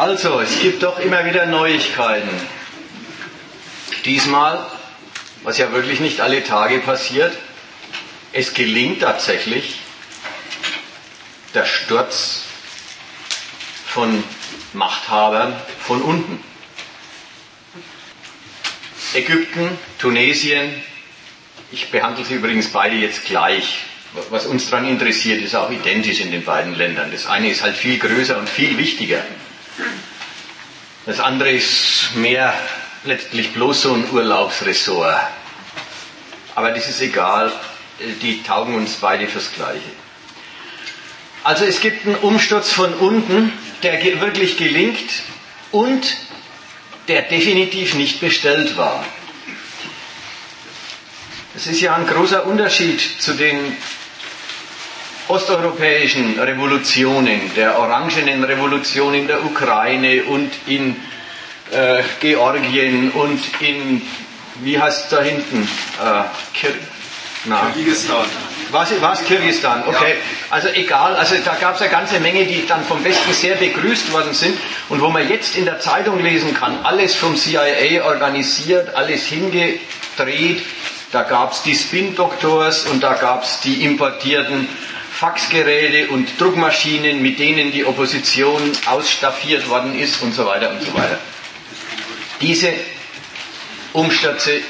Also, es gibt doch immer wieder Neuigkeiten. Diesmal, was ja wirklich nicht alle Tage passiert, es gelingt tatsächlich der Sturz von Machthabern von unten. Ägypten, Tunesien, ich behandle sie übrigens beide jetzt gleich. Was uns daran interessiert, ist auch identisch in den beiden Ländern. Das eine ist halt viel größer und viel wichtiger. Das andere ist mehr letztlich bloß so ein Urlaubsressort. Aber das ist egal, die taugen uns beide fürs Gleiche. Also es gibt einen Umsturz von unten, der wirklich gelingt und der definitiv nicht bestellt war. Es ist ja ein großer Unterschied zu den osteuropäischen Revolutionen, der orangenen Revolution in der Ukraine und in äh, Georgien und in, wie heißt es da hinten? Äh, Kir na. Kirgisistan. Was, was Kirgisistan? Okay. Ja. Also egal, also da gab es eine ganze Menge, die dann vom Westen sehr begrüßt worden sind und wo man jetzt in der Zeitung lesen kann, alles vom CIA organisiert, alles hingedreht. Da gab es die Spin-Doktors und da gab es die importierten Faxgeräte und Druckmaschinen, mit denen die Opposition ausstaffiert worden ist und so weiter und so weiter. Diese Umstürze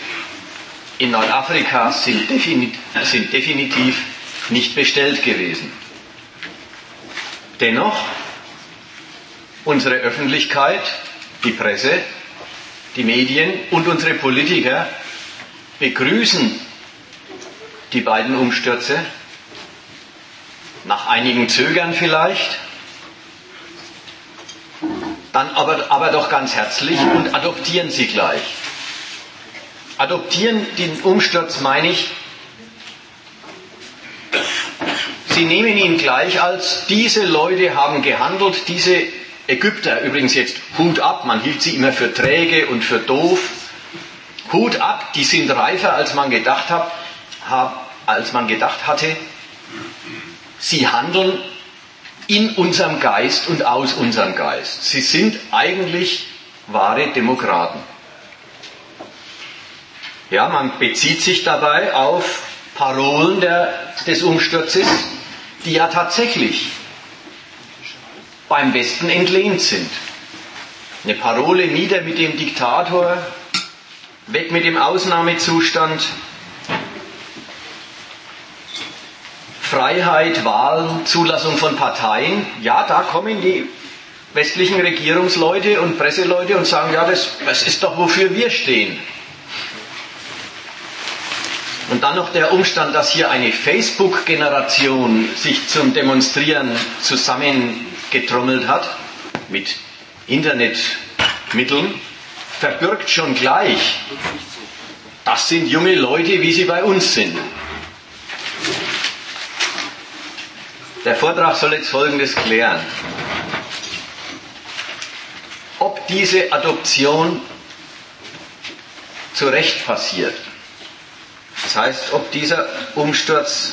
in Nordafrika sind, defini sind definitiv nicht bestellt gewesen. Dennoch, unsere Öffentlichkeit, die Presse, die Medien und unsere Politiker begrüßen die beiden Umstürze nach einigen Zögern vielleicht, dann aber, aber doch ganz herzlich und adoptieren sie gleich. Adoptieren den Umsturz meine ich, sie nehmen ihn gleich als, diese Leute haben gehandelt, diese Ägypter, übrigens jetzt Hut ab, man hielt sie immer für träge und für doof, Hut ab, die sind reifer, als man gedacht hat, als man gedacht hatte, Sie handeln in unserem Geist und aus unserem Geist. Sie sind eigentlich wahre Demokraten. Ja, man bezieht sich dabei auf Parolen der, des Umsturzes, die ja tatsächlich beim Westen entlehnt sind. Eine Parole nieder mit dem Diktator, weg mit dem Ausnahmezustand, Freiheit, Wahlen, Zulassung von Parteien, ja, da kommen die westlichen Regierungsleute und Presseleute und sagen, ja, das, das ist doch, wofür wir stehen. Und dann noch der Umstand, dass hier eine Facebook-Generation sich zum Demonstrieren zusammengetrommelt hat, mit Internetmitteln, verbirgt schon gleich, das sind junge Leute, wie sie bei uns sind. Der Vortrag soll jetzt Folgendes klären. Ob diese Adoption zu Recht passiert. Das heißt, ob dieser Umsturz,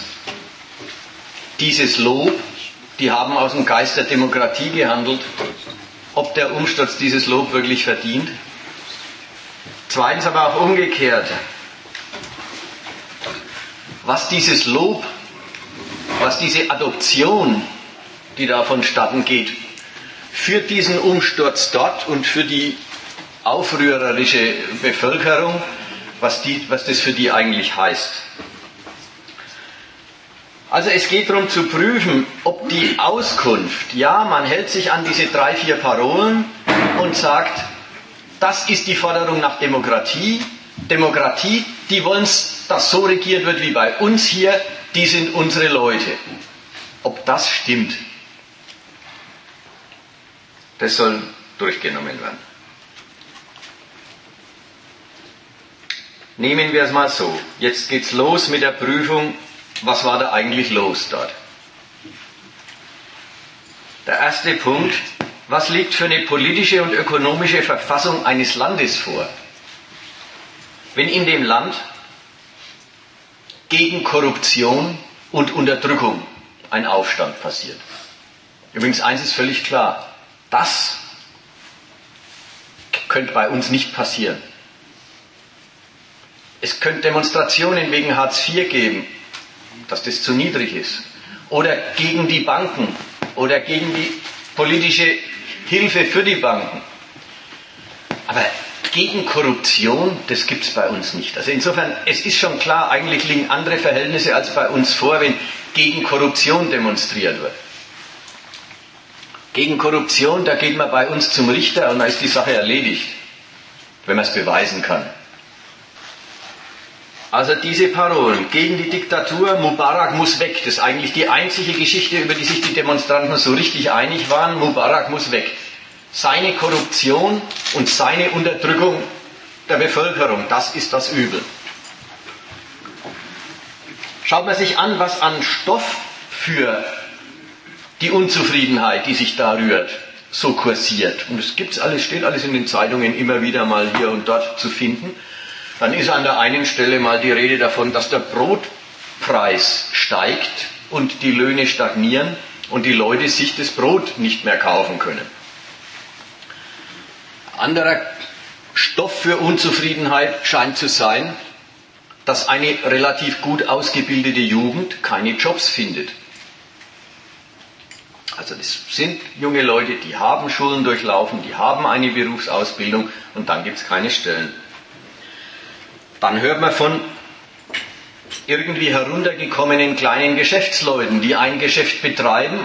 dieses Lob, die haben aus dem Geist der Demokratie gehandelt, ob der Umsturz dieses Lob wirklich verdient. Zweitens aber auch umgekehrt, was dieses Lob was diese Adoption, die da vonstatten geht, für diesen Umsturz dort und für die aufrührerische Bevölkerung, was, die, was das für die eigentlich heißt. Also es geht darum zu prüfen, ob die Auskunft, ja, man hält sich an diese drei, vier Parolen und sagt, das ist die Forderung nach Demokratie. Demokratie, die wollen, dass so regiert wird wie bei uns hier, die sind unsere Leute. Ob das stimmt, das soll durchgenommen werden. Nehmen wir es mal so. Jetzt geht's los mit der Prüfung, was war da eigentlich los dort? Der erste Punkt, was liegt für eine politische und ökonomische Verfassung eines Landes vor? Wenn in dem Land gegen Korruption und Unterdrückung ein Aufstand passiert. Übrigens, eins ist völlig klar. Das könnte bei uns nicht passieren. Es könnte Demonstrationen wegen Hartz IV geben, dass das zu niedrig ist. Oder gegen die Banken oder gegen die politische Hilfe für die Banken. Aber gegen Korruption, das gibt es bei uns nicht. Also insofern, es ist schon klar, eigentlich liegen andere Verhältnisse als bei uns vor, wenn gegen Korruption demonstriert wird. Gegen Korruption, da geht man bei uns zum Richter und da ist die Sache erledigt, wenn man es beweisen kann. Also diese Parolen gegen die Diktatur, Mubarak muss weg, das ist eigentlich die einzige Geschichte, über die sich die Demonstranten so richtig einig waren, Mubarak muss weg. Seine Korruption und seine Unterdrückung der Bevölkerung, das ist das Übel. Schaut man sich an, was an Stoff für die Unzufriedenheit, die sich da rührt, so kursiert. Und es gibt's alles, steht alles in den Zeitungen immer wieder mal hier und dort zu finden. Dann ist an der einen Stelle mal die Rede davon, dass der Brotpreis steigt und die Löhne stagnieren und die Leute sich das Brot nicht mehr kaufen können. Anderer Stoff für Unzufriedenheit scheint zu sein, dass eine relativ gut ausgebildete Jugend keine Jobs findet. Also das sind junge Leute, die haben Schulen durchlaufen, die haben eine Berufsausbildung und dann gibt es keine Stellen. Dann hört man von irgendwie heruntergekommenen kleinen Geschäftsleuten, die ein Geschäft betreiben,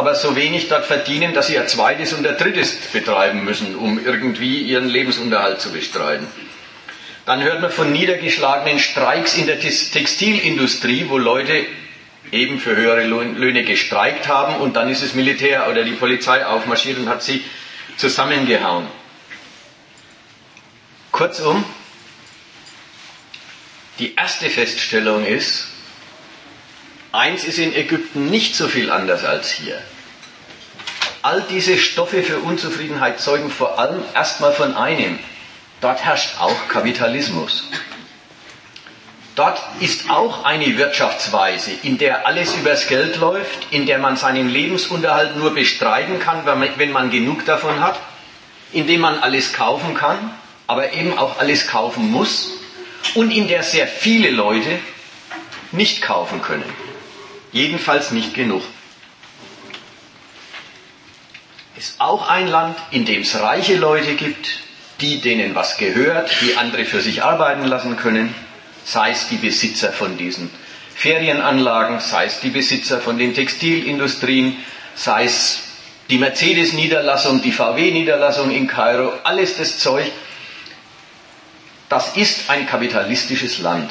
aber so wenig dort verdienen, dass sie ein zweites und ein drittes betreiben müssen, um irgendwie ihren Lebensunterhalt zu bestreiten. Dann hört man von niedergeschlagenen Streiks in der Textilindustrie, wo Leute eben für höhere Löhne gestreikt haben und dann ist das Militär oder die Polizei aufmarschiert und hat sie zusammengehauen. Kurzum, die erste Feststellung ist, eins ist in Ägypten nicht so viel anders als hier. All diese Stoffe für Unzufriedenheit zeugen vor allem erstmal von einem. Dort herrscht auch Kapitalismus. Dort ist auch eine Wirtschaftsweise, in der alles übers Geld läuft, in der man seinen Lebensunterhalt nur bestreiten kann, wenn man genug davon hat, in dem man alles kaufen kann, aber eben auch alles kaufen muss und in der sehr viele Leute nicht kaufen können. Jedenfalls nicht genug. Ist auch ein Land, in dem es reiche Leute gibt, die denen was gehört, die andere für sich arbeiten lassen können, sei es die Besitzer von diesen Ferienanlagen, sei es die Besitzer von den Textilindustrien, sei es die Mercedes-Niederlassung, die VW-Niederlassung in Kairo, alles das Zeug, das ist ein kapitalistisches Land.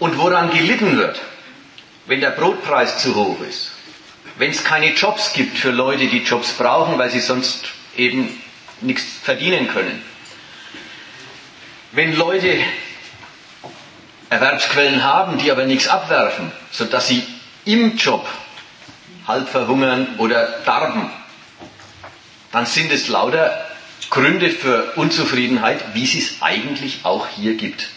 Und woran gelitten wird, wenn der Brotpreis zu hoch ist, wenn es keine Jobs gibt für Leute, die Jobs brauchen, weil sie sonst eben nichts verdienen können, wenn Leute Erwerbsquellen haben, die aber nichts abwerfen, sodass sie im Job halb verhungern oder darben, dann sind es lauter Gründe für Unzufriedenheit, wie es es eigentlich auch hier gibt.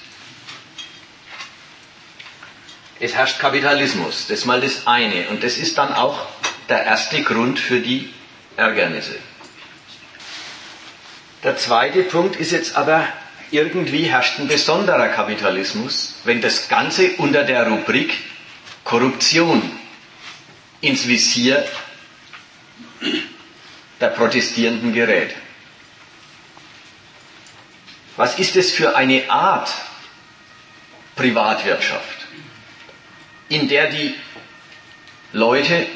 Es herrscht Kapitalismus, das ist mal das eine. Und das ist dann auch der erste Grund für die Ärgernisse. Der zweite Punkt ist jetzt aber, irgendwie herrscht ein besonderer Kapitalismus, wenn das Ganze unter der Rubrik Korruption ins Visier der Protestierenden gerät. Was ist es für eine Art Privatwirtschaft, in der die Leute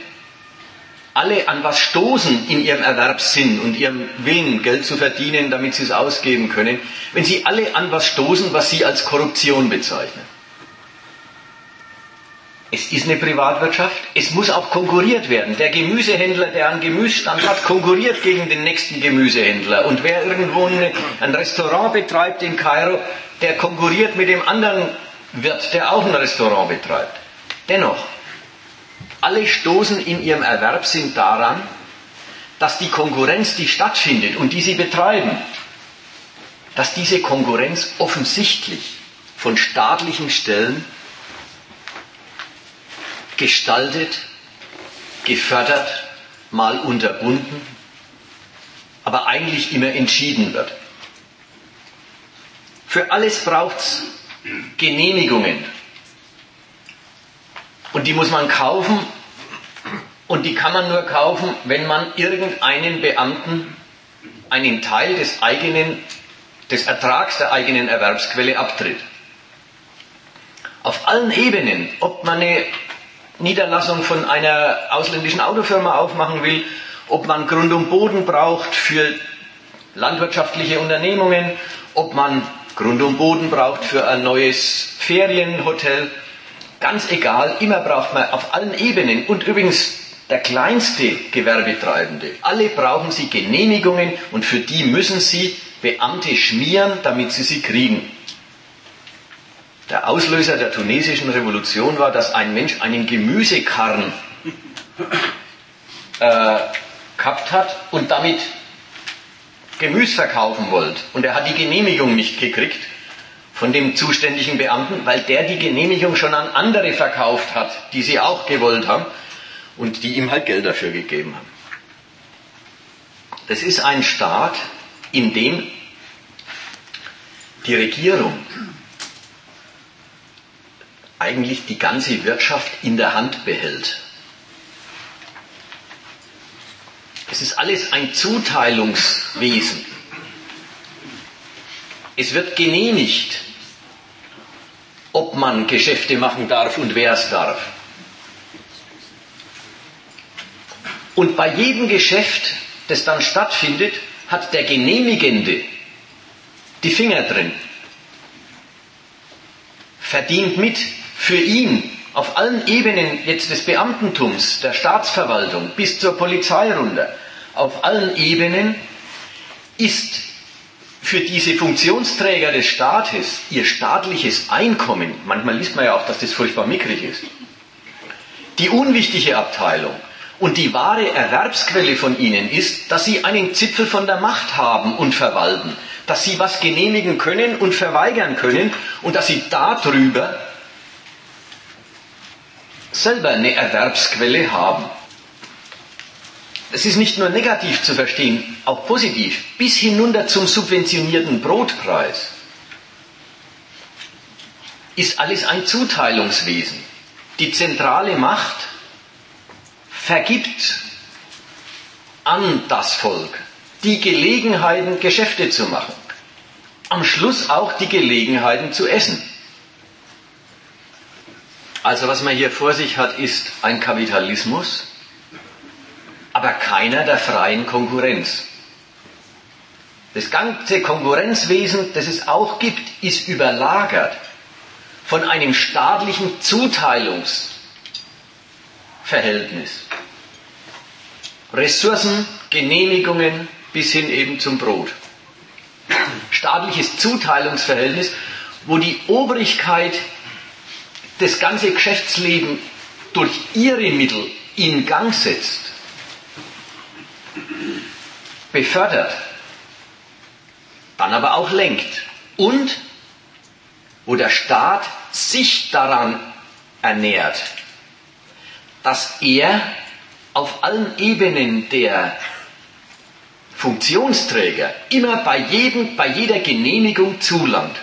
alle an was stoßen in ihrem Erwerbssinn und ihrem Willen, Geld zu verdienen, damit sie es ausgeben können, wenn sie alle an was stoßen, was sie als Korruption bezeichnen. Es ist eine Privatwirtschaft, es muss auch konkurriert werden. Der Gemüsehändler, der einen Gemüsestand hat, konkurriert gegen den nächsten Gemüsehändler. Und wer irgendwo ein Restaurant betreibt in Kairo, der konkurriert mit dem anderen Wirt, der auch ein Restaurant betreibt. Dennoch, alle stoßen in ihrem Erwerbssinn daran, dass die Konkurrenz, die stattfindet und die sie betreiben, dass diese Konkurrenz offensichtlich von staatlichen Stellen gestaltet, gefördert, mal unterbunden, aber eigentlich immer entschieden wird. Für alles braucht es Genehmigungen. Und die muss man kaufen. Und die kann man nur kaufen, wenn man irgendeinen Beamten einen Teil des eigenen, des Ertrags der eigenen Erwerbsquelle abtritt. Auf allen Ebenen, ob man eine Niederlassung von einer ausländischen Autofirma aufmachen will, ob man Grund und Boden braucht für landwirtschaftliche Unternehmungen, ob man Grund und Boden braucht für ein neues Ferienhotel. Ganz egal, immer braucht man auf allen Ebenen und übrigens der kleinste Gewerbetreibende. Alle brauchen sie Genehmigungen und für die müssen sie Beamte schmieren, damit sie sie kriegen. Der Auslöser der tunesischen Revolution war, dass ein Mensch einen Gemüsekarren äh, gehabt hat und damit Gemüse verkaufen wollte. Und er hat die Genehmigung nicht gekriegt von dem zuständigen Beamten, weil der die Genehmigung schon an andere verkauft hat, die sie auch gewollt haben und die ihm halt Geld dafür gegeben haben. Das ist ein Staat, in dem die Regierung eigentlich die ganze Wirtschaft in der Hand behält. Es ist alles ein Zuteilungswesen. Es wird genehmigt, ob man Geschäfte machen darf und wer es darf. Und bei jedem Geschäft, das dann stattfindet, hat der Genehmigende die Finger drin, verdient mit, für ihn auf allen Ebenen jetzt des Beamtentums, der Staatsverwaltung bis zur Polizei runter, auf allen Ebenen ist für diese Funktionsträger des Staates ihr staatliches Einkommen, manchmal liest man ja auch, dass das furchtbar mickrig ist, die unwichtige Abteilung und die wahre Erwerbsquelle von ihnen ist, dass sie einen Zipfel von der Macht haben und verwalten, dass sie was genehmigen können und verweigern können und dass sie darüber selber eine Erwerbsquelle haben. Es ist nicht nur negativ zu verstehen, auch positiv, bis hinunter zum subventionierten Brotpreis ist alles ein Zuteilungswesen. Die zentrale Macht vergibt an das Volk die Gelegenheiten, Geschäfte zu machen. Am Schluss auch die Gelegenheiten zu essen. Also was man hier vor sich hat, ist ein Kapitalismus, aber keiner der freien Konkurrenz. Das ganze Konkurrenzwesen, das es auch gibt, ist überlagert von einem staatlichen Zuteilungsverhältnis. Ressourcen, Genehmigungen bis hin eben zum Brot. Staatliches Zuteilungsverhältnis, wo die Obrigkeit das ganze Geschäftsleben durch ihre Mittel in Gang setzt, befördert, dann aber auch lenkt und wo der Staat sich daran ernährt, dass er auf allen Ebenen der Funktionsträger immer bei, jedem, bei jeder Genehmigung zulangt.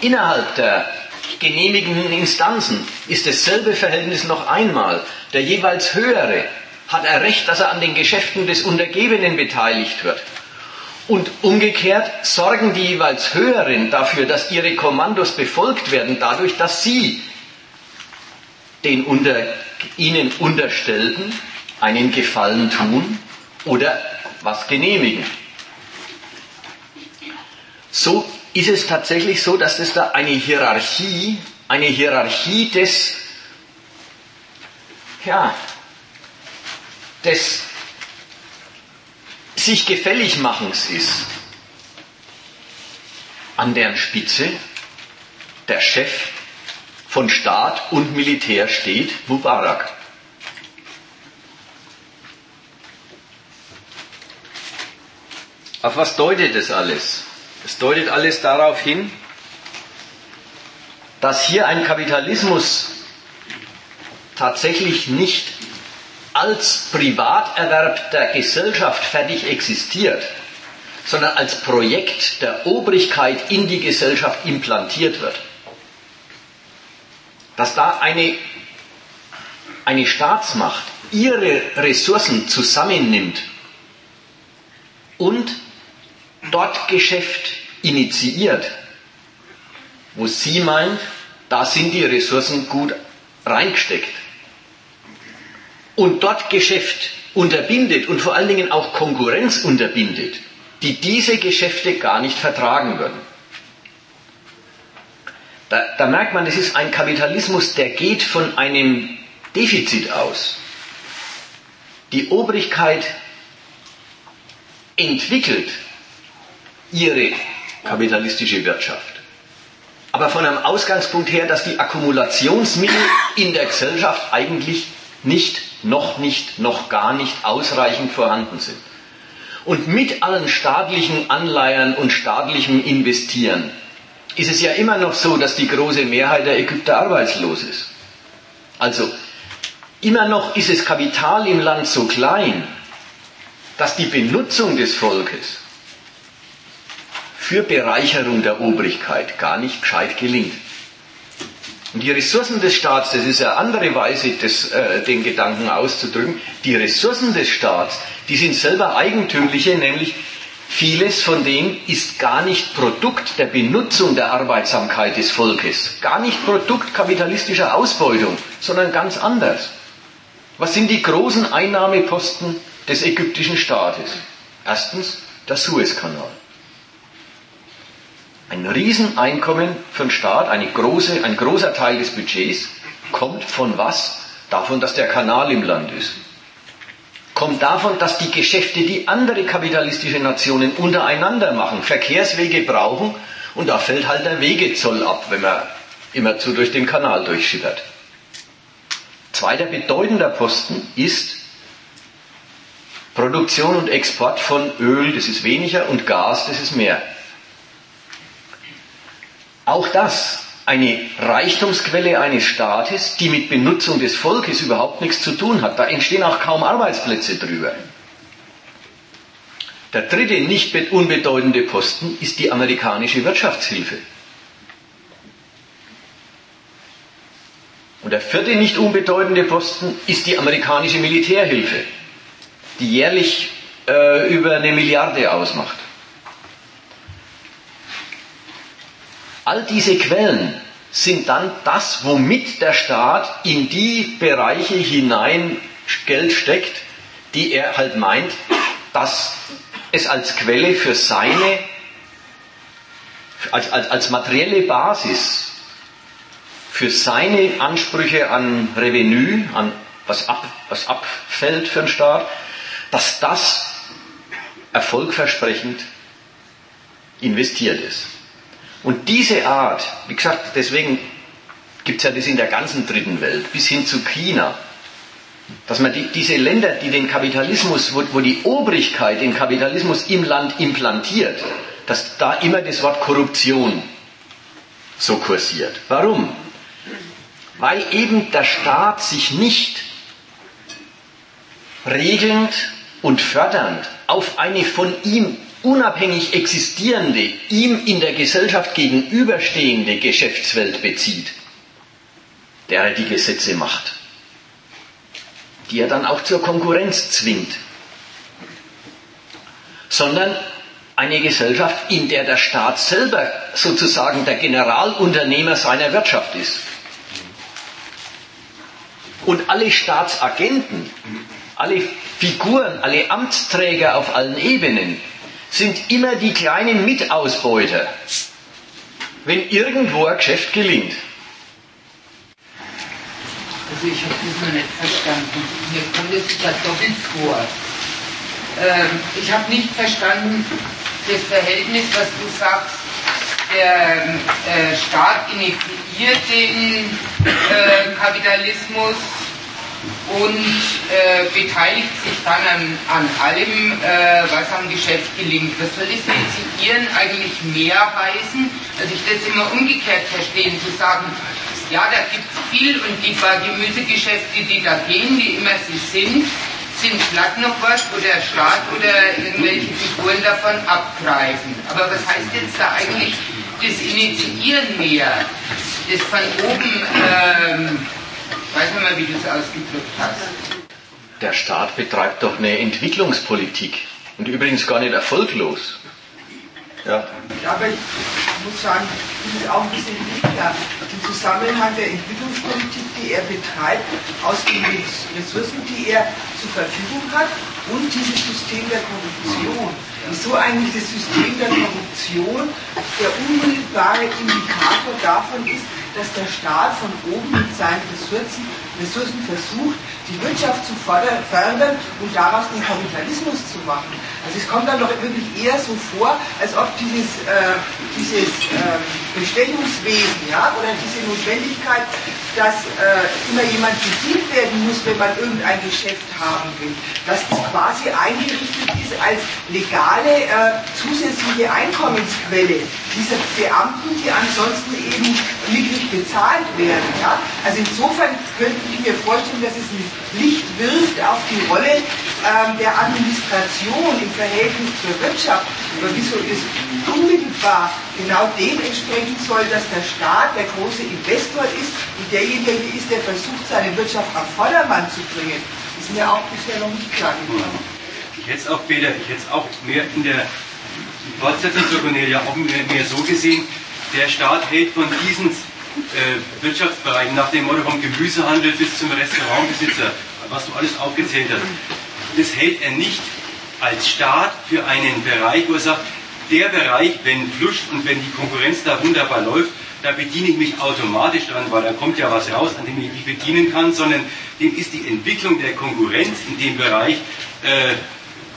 Innerhalb der genehmigenden Instanzen ist dasselbe Verhältnis noch einmal. Der jeweils Höhere hat er Recht, dass er an den Geschäften des Untergebenen beteiligt wird. Und umgekehrt sorgen die jeweils Höheren dafür, dass ihre Kommandos befolgt werden, dadurch, dass sie den unter, ihnen Unterstellten einen Gefallen tun oder was genehmigen. So ist es tatsächlich so, dass es da eine Hierarchie, eine Hierarchie des, ja, des sich gefällig machens ist. An deren Spitze der Chef von Staat und Militär steht, Mubarak. Auf was deutet das alles? Es deutet alles darauf hin, dass hier ein Kapitalismus tatsächlich nicht als Privaterwerb der Gesellschaft fertig existiert, sondern als Projekt der Obrigkeit in die Gesellschaft implantiert wird. Dass da eine, eine Staatsmacht ihre Ressourcen zusammennimmt und dort Geschäft initiiert, wo sie meint, da sind die Ressourcen gut reingesteckt. Und dort Geschäft unterbindet und vor allen Dingen auch Konkurrenz unterbindet, die diese Geschäfte gar nicht vertragen würden. Da, da merkt man, es ist ein Kapitalismus, der geht von einem Defizit aus. Die Obrigkeit entwickelt ihre kapitalistische Wirtschaft. Aber von einem Ausgangspunkt her, dass die Akkumulationsmittel in der Gesellschaft eigentlich nicht, noch nicht, noch gar nicht ausreichend vorhanden sind. Und mit allen staatlichen Anleihern und staatlichem Investieren ist es ja immer noch so, dass die große Mehrheit der Ägypter arbeitslos ist. Also immer noch ist das Kapital im Land so klein, dass die Benutzung des Volkes für Bereicherung der Obrigkeit gar nicht gescheit gelingt. Und die Ressourcen des Staats, das ist eine andere Weise, das, äh, den Gedanken auszudrücken, die Ressourcen des Staats, die sind selber eigentümliche, nämlich vieles von dem ist gar nicht Produkt der Benutzung der Arbeitsamkeit des Volkes, gar nicht Produkt kapitalistischer Ausbeutung, sondern ganz anders. Was sind die großen Einnahmeposten des ägyptischen Staates? Erstens der Suezkanal. Ein Rieseneinkommen für den Staat, eine große, ein großer Teil des Budgets kommt von was? Davon, dass der Kanal im Land ist. Kommt davon, dass die Geschäfte, die andere kapitalistische Nationen untereinander machen, Verkehrswege brauchen und da fällt halt der Wegezoll ab, wenn man immerzu durch den Kanal durchschippert. Zweiter bedeutender Posten ist Produktion und Export von Öl, das ist weniger, und Gas, das ist mehr. Auch das eine Reichtumsquelle eines Staates, die mit Benutzung des Volkes überhaupt nichts zu tun hat. Da entstehen auch kaum Arbeitsplätze drüber. Der dritte nicht unbedeutende Posten ist die amerikanische Wirtschaftshilfe. Und der vierte nicht unbedeutende Posten ist die amerikanische Militärhilfe, die jährlich äh, über eine Milliarde ausmacht. All diese Quellen sind dann das, womit der Staat in die Bereiche hinein Geld steckt, die er halt meint, dass es als Quelle für seine, als, als, als materielle Basis für seine Ansprüche an Revenue, an was, ab, was abfällt für den Staat, dass das erfolgversprechend investiert ist. Und diese Art, wie gesagt, deswegen gibt es ja das in der ganzen dritten Welt, bis hin zu China, dass man die, diese Länder, die den Kapitalismus, wo, wo die Obrigkeit den Kapitalismus im Land implantiert, dass da immer das Wort Korruption so kursiert. Warum? Weil eben der Staat sich nicht regelnd und fördernd auf eine von ihm unabhängig existierende, ihm in der Gesellschaft gegenüberstehende Geschäftswelt bezieht, der er die Gesetze macht, die er dann auch zur Konkurrenz zwingt, sondern eine Gesellschaft, in der der Staat selber sozusagen der Generalunternehmer seiner Wirtschaft ist. Und alle Staatsagenten, alle Figuren, alle Amtsträger auf allen Ebenen sind immer die kleinen Mitausbeuter, wenn irgendwo ein Geschäft gelingt. Also ich habe das noch nicht verstanden. Mir kommt es da doppelt vor. Ähm, ich habe nicht verstanden das Verhältnis, was du sagst. Der äh, Staat initiiert den äh, Kapitalismus und äh, beteiligt sich dann an, an allem, äh, was am Geschäft gelingt. Was soll das Initiieren eigentlich mehr heißen? Also ich das immer umgekehrt verstehen, zu sagen, ja, da gibt es viel und die paar Gemüsegeschäfte, die da gehen, wie immer sie sind, sind glatt noch was, wo der Staat oder irgendwelche Figuren davon abgreifen. Aber was heißt jetzt da eigentlich das Initiieren mehr? Das von oben, ähm, weiß nicht mal, wie du es ausgedrückt hast. Der Staat betreibt doch eine Entwicklungspolitik und übrigens gar nicht erfolglos. Ja. Aber ich muss sagen, das ist auch ein bisschen wichtiger. Im Zusammenhang der Entwicklungspolitik, die er betreibt, aus den Ressourcen, die er zur Verfügung hat und dieses System der Korruption. Wieso eigentlich das System der Korruption der unmittelbare Indikator davon ist, dass der Staat von oben mit seinen Ressourcen, Ressourcen versucht, die Wirtschaft zu fördern und daraus den Kapitalismus zu machen. Also es kommt dann doch wirklich eher so vor, als ob dieses, äh, dieses äh, Bestechungswesen ja, oder diese Notwendigkeit, dass äh, immer jemand besiegt werden muss, wenn man irgendein Geschäft haben will, dass das quasi eingerichtet ist als legale äh, zusätzliche Einkommensquelle dieser Beamten, die ansonsten eben niedrig bezahlt werden. Ja? Also insofern könnte ich mir vorstellen, dass es ein Licht wirft auf die Rolle ähm, der Administration im Verhältnis zur Wirtschaft. Aber wieso ist unmittelbar genau dem entsprechen soll, dass der Staat der große Investor ist und derjenige ist, der versucht, seine Wirtschaft auf Vordermann zu bringen, ist mir auch bisher noch nicht klar geworden. Ich hätte es auch, Peter, ich es auch mehr in der Fortsetzung zur Cornelia auch mehr, mehr so gesehen, der Staat hält von diesen äh, Wirtschaftsbereichen nach dem Motto vom Gemüsehandel bis zum Restaurantbesitzer, was du alles aufgezählt hast, das hält er nicht als Staat für einen Bereich, wo er sagt, der Bereich, wenn fluscht und wenn die Konkurrenz da wunderbar läuft, da bediene ich mich automatisch dran, weil da kommt ja was raus, an dem ich mich bedienen kann, sondern dem ist die Entwicklung der Konkurrenz in dem Bereich äh,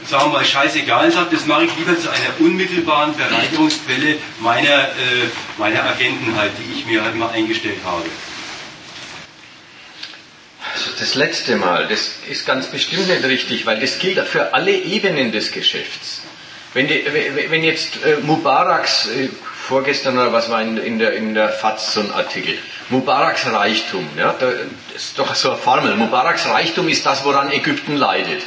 sagen wir mal, scheißegal sagt, das mache ich lieber zu einer unmittelbaren Bereicherungsquelle meiner, äh, meiner Agenten halt, die ich mir halt mal eingestellt habe. Also das letzte Mal, das ist ganz bestimmt nicht richtig, weil das gilt für alle Ebenen des Geschäfts. Wenn, die, wenn jetzt äh, Mubaraks, äh, vorgestern oder was war in, in, der, in der FAZ so ein Artikel, Mubaraks Reichtum, ja, das ist doch so eine Formel, Mubaraks Reichtum ist das, woran Ägypten leidet.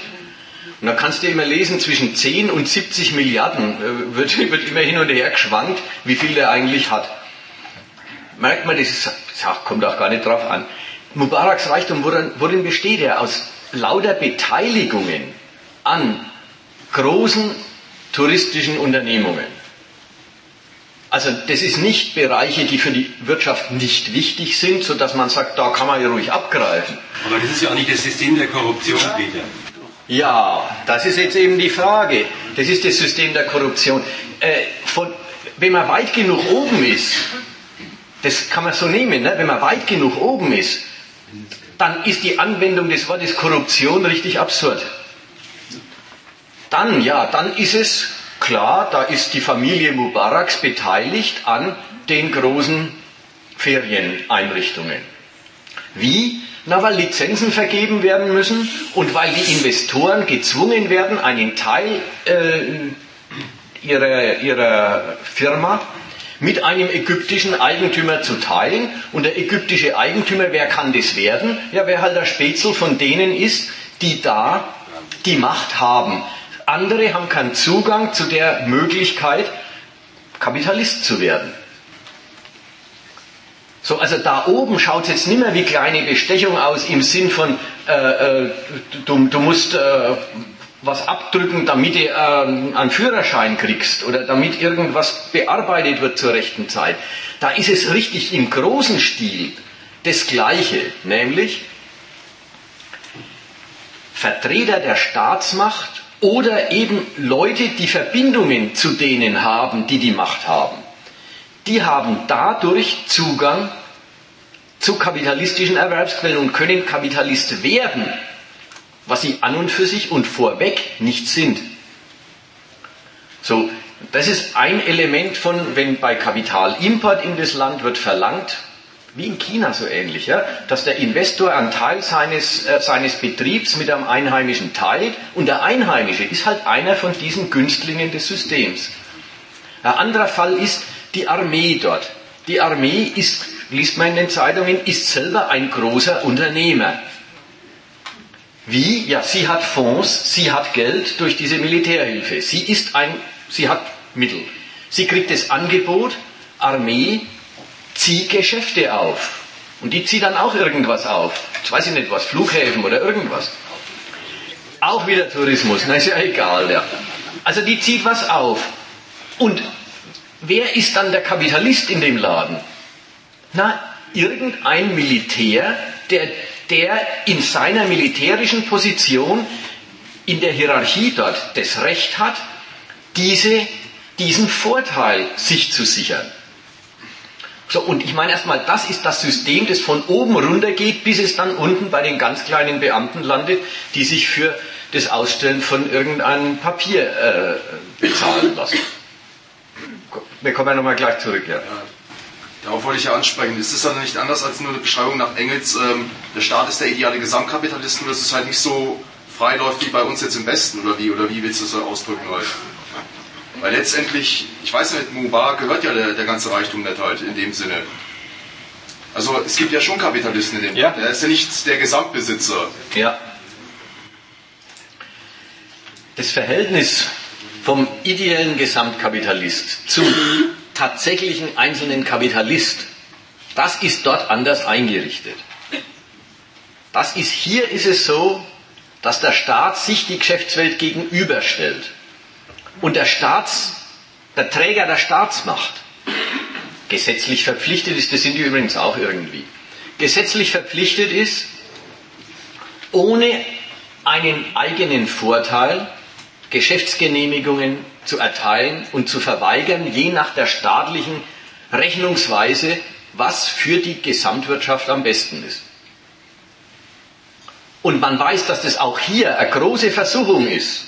Und da kannst du immer lesen, zwischen 10 und 70 Milliarden äh, wird, wird immer hin und her geschwankt, wie viel der eigentlich hat. Merkt man, das ist, kommt auch gar nicht drauf an. Mubaraks Reichtum, worin, worin besteht er? Aus lauter Beteiligungen an großen touristischen Unternehmungen. Also das ist nicht Bereiche, die für die Wirtschaft nicht wichtig sind, sodass man sagt, da kann man ja ruhig abgreifen. Aber das ist ja auch nicht das System der Korruption, Peter. Ja, das ist jetzt eben die Frage. Das ist das System der Korruption. Äh, von, wenn man weit genug oben ist, das kann man so nehmen, ne? wenn man weit genug oben ist, dann ist die Anwendung des Wortes Korruption richtig absurd. Dann, ja, dann ist es klar, da ist die Familie Mubaraks beteiligt an den großen Ferieneinrichtungen. Wie? Na, weil Lizenzen vergeben werden müssen und weil die Investoren gezwungen werden, einen Teil äh, ihrer, ihrer Firma mit einem ägyptischen Eigentümer zu teilen. Und der ägyptische Eigentümer, wer kann das werden? Ja, wer halt der Spätzle von denen ist, die da die Macht haben. Andere haben keinen Zugang zu der Möglichkeit, Kapitalist zu werden. So, also da oben schaut es jetzt nicht mehr wie kleine Bestechung aus im Sinn von, äh, äh, du, du, musst äh, was abdrücken, damit du äh, einen Führerschein kriegst oder damit irgendwas bearbeitet wird zur rechten Zeit. Da ist es richtig im großen Stil das Gleiche, nämlich Vertreter der Staatsmacht oder eben Leute, die Verbindungen zu denen haben, die die Macht haben die haben dadurch Zugang zu kapitalistischen Erwerbsquellen und können Kapitalist werden, was sie an und für sich und vorweg nicht sind. So, das ist ein Element von, wenn bei Kapitalimport in das Land wird verlangt, wie in China so ähnlich, ja, dass der Investor einen Teil seines, äh, seines Betriebs mit einem Einheimischen teilt und der Einheimische ist halt einer von diesen Günstlingen des Systems. Ein anderer Fall ist die Armee dort. Die Armee ist, liest man in den Zeitungen, ist selber ein großer Unternehmer. Wie? Ja, sie hat Fonds, sie hat Geld durch diese Militärhilfe. Sie ist ein, sie hat Mittel. Sie kriegt das Angebot, Armee, zieh Geschäfte auf. Und die zieht dann auch irgendwas auf. Ich weiß nicht was, Flughäfen oder irgendwas. Auch wieder Tourismus, na ist ja egal, ja. Also die zieht was auf. Und wer ist dann der Kapitalist in dem Laden? Na, irgendein Militär, der, der in seiner militärischen Position in der Hierarchie dort das Recht hat, diese, diesen Vorteil sich zu sichern. So, und ich meine erstmal, das ist das System, das von oben runter geht, bis es dann unten bei den ganz kleinen Beamten landet, die sich für das Ausstellen von irgendeinem Papier äh, bezahlen lassen. Wir kommen ja nochmal gleich zurück, ja. Darauf wollte ich ja ansprechen. Ist es dann nicht anders als nur eine Beschreibung nach Engels, ähm, der Staat ist der ideale Gesamtkapitalist, nur dass es halt nicht so frei läuft wie bei uns jetzt im Westen, oder wie, oder wie willst du das ausdrücken, Ralf? Weil letztendlich, ich weiß nicht, Mubarak gehört ja der, der ganze Reichtum nicht halt in dem Sinne. Also es gibt ja schon Kapitalisten in dem ja. Der ist ja nicht der Gesamtbesitzer. Ja. Das Verhältnis vom ideellen Gesamtkapitalist zum tatsächlichen einzelnen Kapitalist, das ist dort anders eingerichtet. Das ist, hier ist es so, dass der Staat sich die Geschäftswelt gegenüberstellt. Und der Staats, der Träger der Staatsmacht, gesetzlich verpflichtet ist, das sind die übrigens auch irgendwie, gesetzlich verpflichtet ist, ohne einen eigenen Vorteil Geschäftsgenehmigungen zu erteilen und zu verweigern, je nach der staatlichen Rechnungsweise, was für die Gesamtwirtschaft am besten ist. Und man weiß, dass das auch hier eine große Versuchung ist,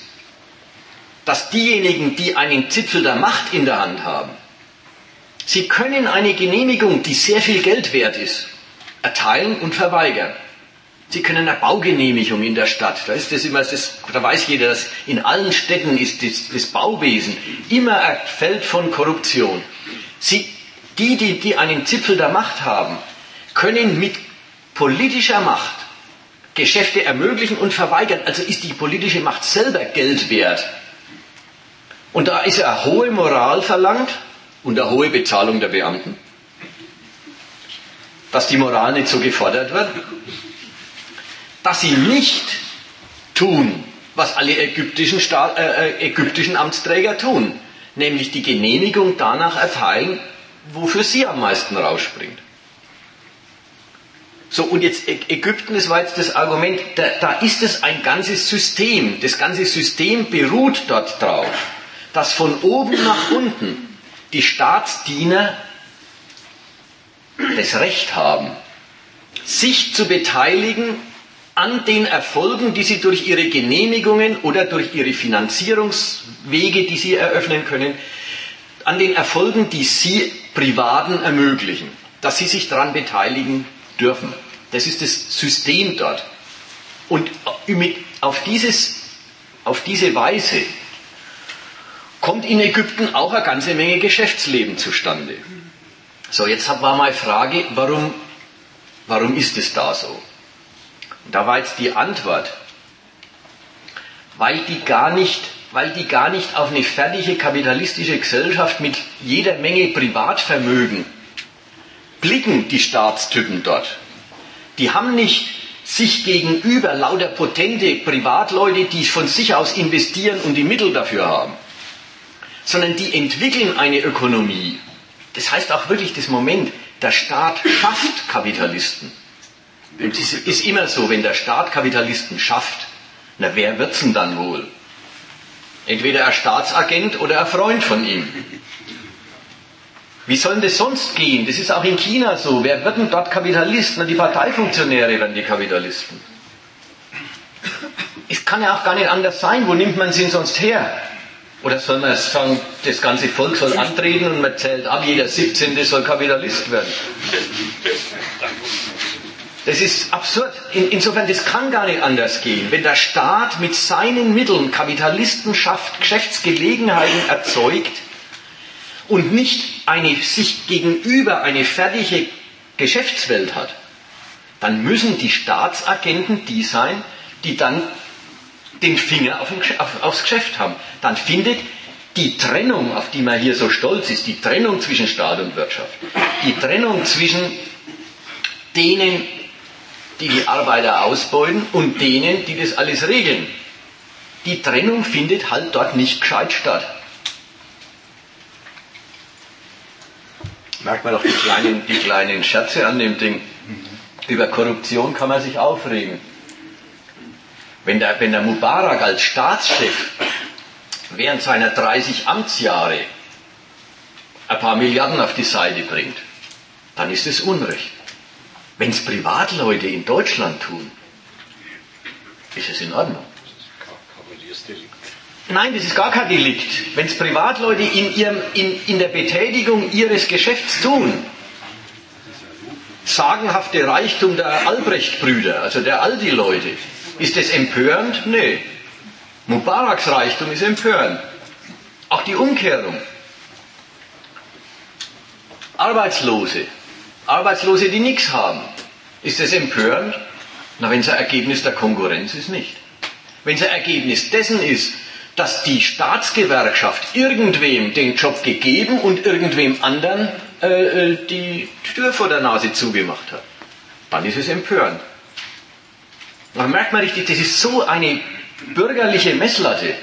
dass diejenigen, die einen Zipfel der Macht in der Hand haben, sie können eine Genehmigung, die sehr viel Geld wert ist, erteilen und verweigern. Sie können eine Baugenehmigung in der Stadt, da ist das immer, das, da weiß jeder, dass in allen Städten ist das, das Bauwesen immer ein Feld von Korruption. Sie, die, die, die einen Zipfel der Macht haben, können mit politischer Macht Geschäfte ermöglichen und verweigern. Also ist die politische Macht selber Geld wert. Und da ist eine hohe Moral verlangt und eine hohe Bezahlung der Beamten. Dass die Moral nicht so gefordert wird. Dass sie nicht tun, was alle ägyptischen, Staat, äh, äh, ägyptischen Amtsträger tun. Nämlich die Genehmigung danach erteilen, wofür sie am meisten rausspringt. So, und jetzt Ägypten, das war jetzt das Argument, da, da ist es ein ganzes System. Das ganze System beruht dort drauf dass von oben nach unten die Staatsdiener das Recht haben, sich zu beteiligen an den Erfolgen, die sie durch ihre Genehmigungen oder durch ihre Finanzierungswege, die sie eröffnen können, an den Erfolgen, die sie Privaten ermöglichen, dass sie sich daran beteiligen dürfen. Das ist das System dort. Und auf, dieses, auf diese Weise kommt in Ägypten auch eine ganze Menge Geschäftsleben zustande. So, jetzt war meine Frage, warum, warum ist es da so? Da war jetzt die Antwort, weil die gar nicht, weil die gar nicht auf eine fertige kapitalistische Gesellschaft mit jeder Menge Privatvermögen blicken, die Staatstypen dort. Die haben nicht sich gegenüber lauter potente Privatleute, die von sich aus investieren und die Mittel dafür haben sondern die entwickeln eine Ökonomie. Das heißt auch wirklich das Moment, der Staat schafft Kapitalisten. Es ist immer so, wenn der Staat Kapitalisten schafft, na wer wird's denn dann wohl? Entweder ein Staatsagent oder ein Freund von ihm. Wie soll denn das sonst gehen? Das ist auch in China so. Wer wird denn dort Kapitalist? Na, die Parteifunktionäre werden die Kapitalisten. Es kann ja auch gar nicht anders sein. Wo nimmt man sie denn sonst her? Oder soll man sagen, das ganze Volk soll antreten und man zählt ab, jeder 17. soll Kapitalist werden? Das ist absurd. insofern, das kann gar nicht anders gehen. Wenn der Staat mit seinen Mitteln Kapitalisten schafft, Geschäftsgelegenheiten erzeugt und nicht eine sich gegenüber eine fertige Geschäftswelt hat, dann müssen die Staatsagenten die sein, die dann den Finger auf auf, aufs Geschäft haben. Dann findet die Trennung, auf die man hier so stolz ist, die Trennung zwischen Staat und Wirtschaft, die Trennung zwischen denen, die die Arbeiter ausbeuten und denen, die das alles regeln. Die Trennung findet halt dort nicht gescheit statt. Merkt man doch die kleinen, die kleinen Scherze an dem Ding. Über Korruption kann man sich aufregen. Wenn der, wenn der Mubarak als Staatschef während seiner 30 Amtsjahre ein paar Milliarden auf die Seite bringt, dann ist es Unrecht. Wenn es Privatleute in Deutschland tun, ist es in Ordnung. Nein, das ist gar kein Delikt. Wenn es Privatleute in, ihrem, in, in der Betätigung ihres Geschäfts tun, sagenhafte Reichtum der Albrecht-Brüder, also der Aldi-Leute, ist es empörend? Nee. Mubaraks Reichtum ist empörend. Auch die Umkehrung. Arbeitslose, Arbeitslose, die nichts haben. Ist das empörend? Na, wenn es ein Ergebnis der Konkurrenz ist, nicht. Wenn es ein Ergebnis dessen ist, dass die Staatsgewerkschaft irgendwem den Job gegeben und irgendwem anderen äh, äh, die Tür vor der Nase zugemacht hat, dann ist es empörend. Da merkt man richtig, das ist so eine bürgerliche Messlatte.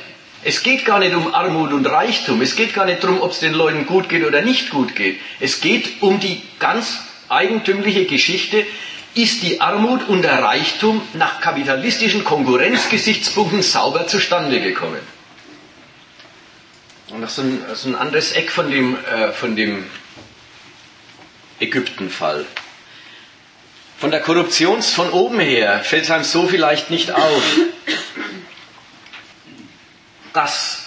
Es geht gar nicht um Armut und Reichtum. Es geht gar nicht darum, ob es den Leuten gut geht oder nicht gut geht. Es geht um die ganz eigentümliche Geschichte, ist die Armut und der Reichtum nach kapitalistischen Konkurrenzgesichtspunkten sauber zustande gekommen. Und noch so ein, so ein anderes Eck von dem, äh, von dem Ägyptenfall. Von der Korruption von oben her fällt es einem so vielleicht nicht auf, dass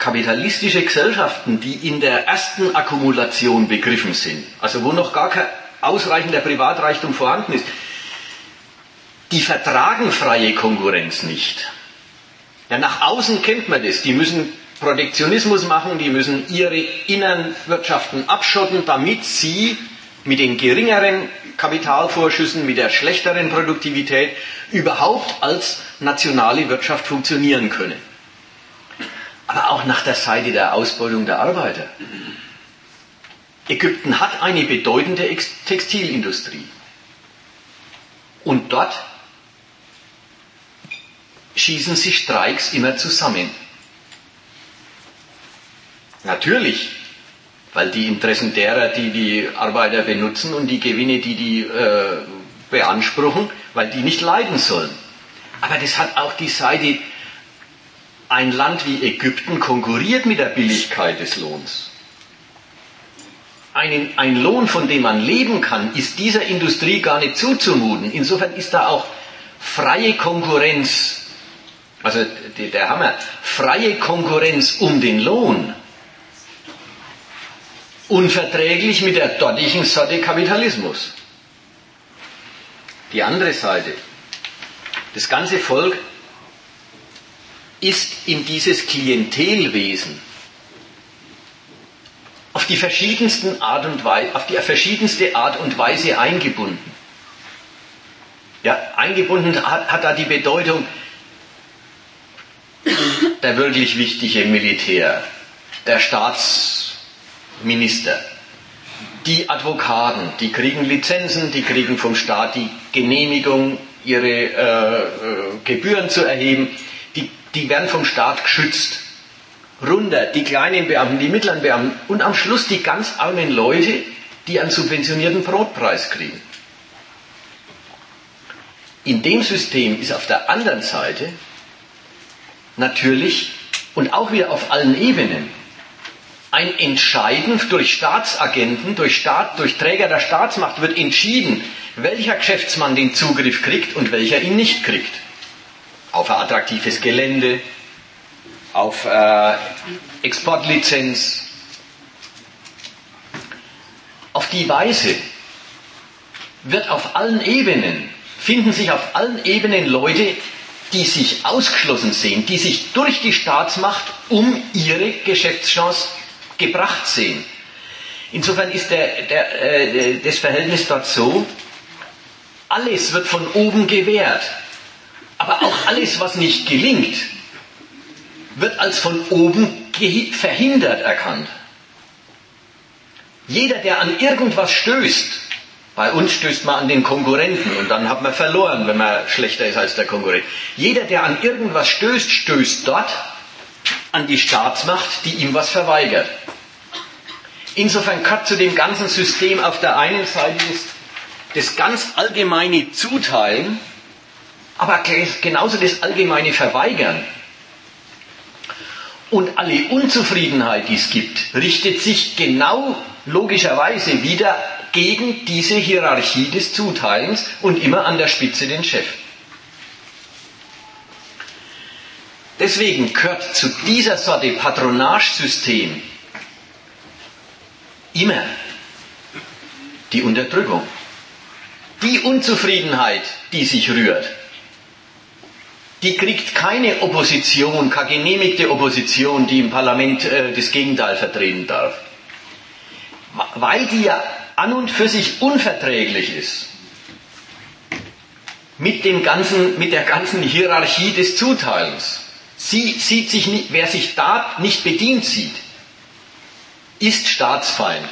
kapitalistische Gesellschaften, die in der ersten Akkumulation begriffen sind, also wo noch gar kein ausreichender Privatreichtum vorhanden ist, die vertragen freie Konkurrenz nicht. Ja, nach außen kennt man das. Die müssen Protektionismus machen, die müssen ihre inneren Wirtschaften abschotten, damit sie mit den geringeren Kapitalvorschüssen, mit der schlechteren Produktivität überhaupt als nationale Wirtschaft funktionieren können aber auch nach der Seite der Ausbeutung der Arbeiter. Ägypten hat eine bedeutende Textilindustrie. Und dort schießen sich Streiks immer zusammen. Natürlich, weil die Interessen derer, die die Arbeiter benutzen und die Gewinne, die die äh, beanspruchen, weil die nicht leiden sollen. Aber das hat auch die Seite ein Land wie Ägypten konkurriert mit der Billigkeit des Lohns. Ein, ein Lohn, von dem man leben kann, ist dieser Industrie gar nicht zuzumuten. Insofern ist da auch freie Konkurrenz, also der Hammer, freie Konkurrenz um den Lohn unverträglich mit der dortigen Sorte Kapitalismus. Die andere Seite. Das ganze Volk ist in dieses Klientelwesen auf die verschiedensten Art und Weise, auf die verschiedenste Art und Weise eingebunden. Ja, eingebunden hat, hat da die Bedeutung der wirklich wichtige Militär, der Staatsminister, die Advokaten, die kriegen Lizenzen, die kriegen vom Staat die Genehmigung, ihre äh, äh, Gebühren zu erheben die werden vom Staat geschützt. Runter die kleinen Beamten, die mittleren Beamten und am Schluss die ganz armen Leute, die einen subventionierten Brotpreis kriegen. In dem System ist auf der anderen Seite natürlich und auch wieder auf allen Ebenen ein Entscheiden durch Staatsagenten, durch, Staat, durch Träger der Staatsmacht wird entschieden, welcher Geschäftsmann den Zugriff kriegt und welcher ihn nicht kriegt auf attraktives Gelände, auf äh, Exportlizenz. Auf die Weise wird auf allen Ebenen, finden sich auf allen Ebenen Leute, die sich ausgeschlossen sehen, die sich durch die Staatsmacht um ihre Geschäftschance gebracht sehen. Insofern ist der, der, äh, das Verhältnis dort so, alles wird von oben gewährt, aber auch alles, was nicht gelingt, wird als von oben verhindert erkannt. Jeder, der an irgendwas stößt, bei uns stößt man an den Konkurrenten und dann hat man verloren, wenn man schlechter ist als der Konkurrent. Jeder, der an irgendwas stößt, stößt dort an die Staatsmacht, die ihm was verweigert. Insofern gehört zu dem ganzen System auf der einen Seite das, das ganz allgemeine Zuteilen, aber genauso das allgemeine Verweigern. Und alle Unzufriedenheit, die es gibt, richtet sich genau logischerweise wieder gegen diese Hierarchie des Zuteilens und immer an der Spitze den Chef. Deswegen gehört zu dieser Sorte Patronagesystem immer die Unterdrückung, die Unzufriedenheit, die sich rührt. Die kriegt keine Opposition, keine genehmigte Opposition, die im Parlament äh, das Gegenteil vertreten darf. Weil die ja an und für sich unverträglich ist mit, dem ganzen, mit der ganzen Hierarchie des Zuteilens. Sie sieht sich nicht, wer sich da nicht bedient sieht, ist Staatsfeind.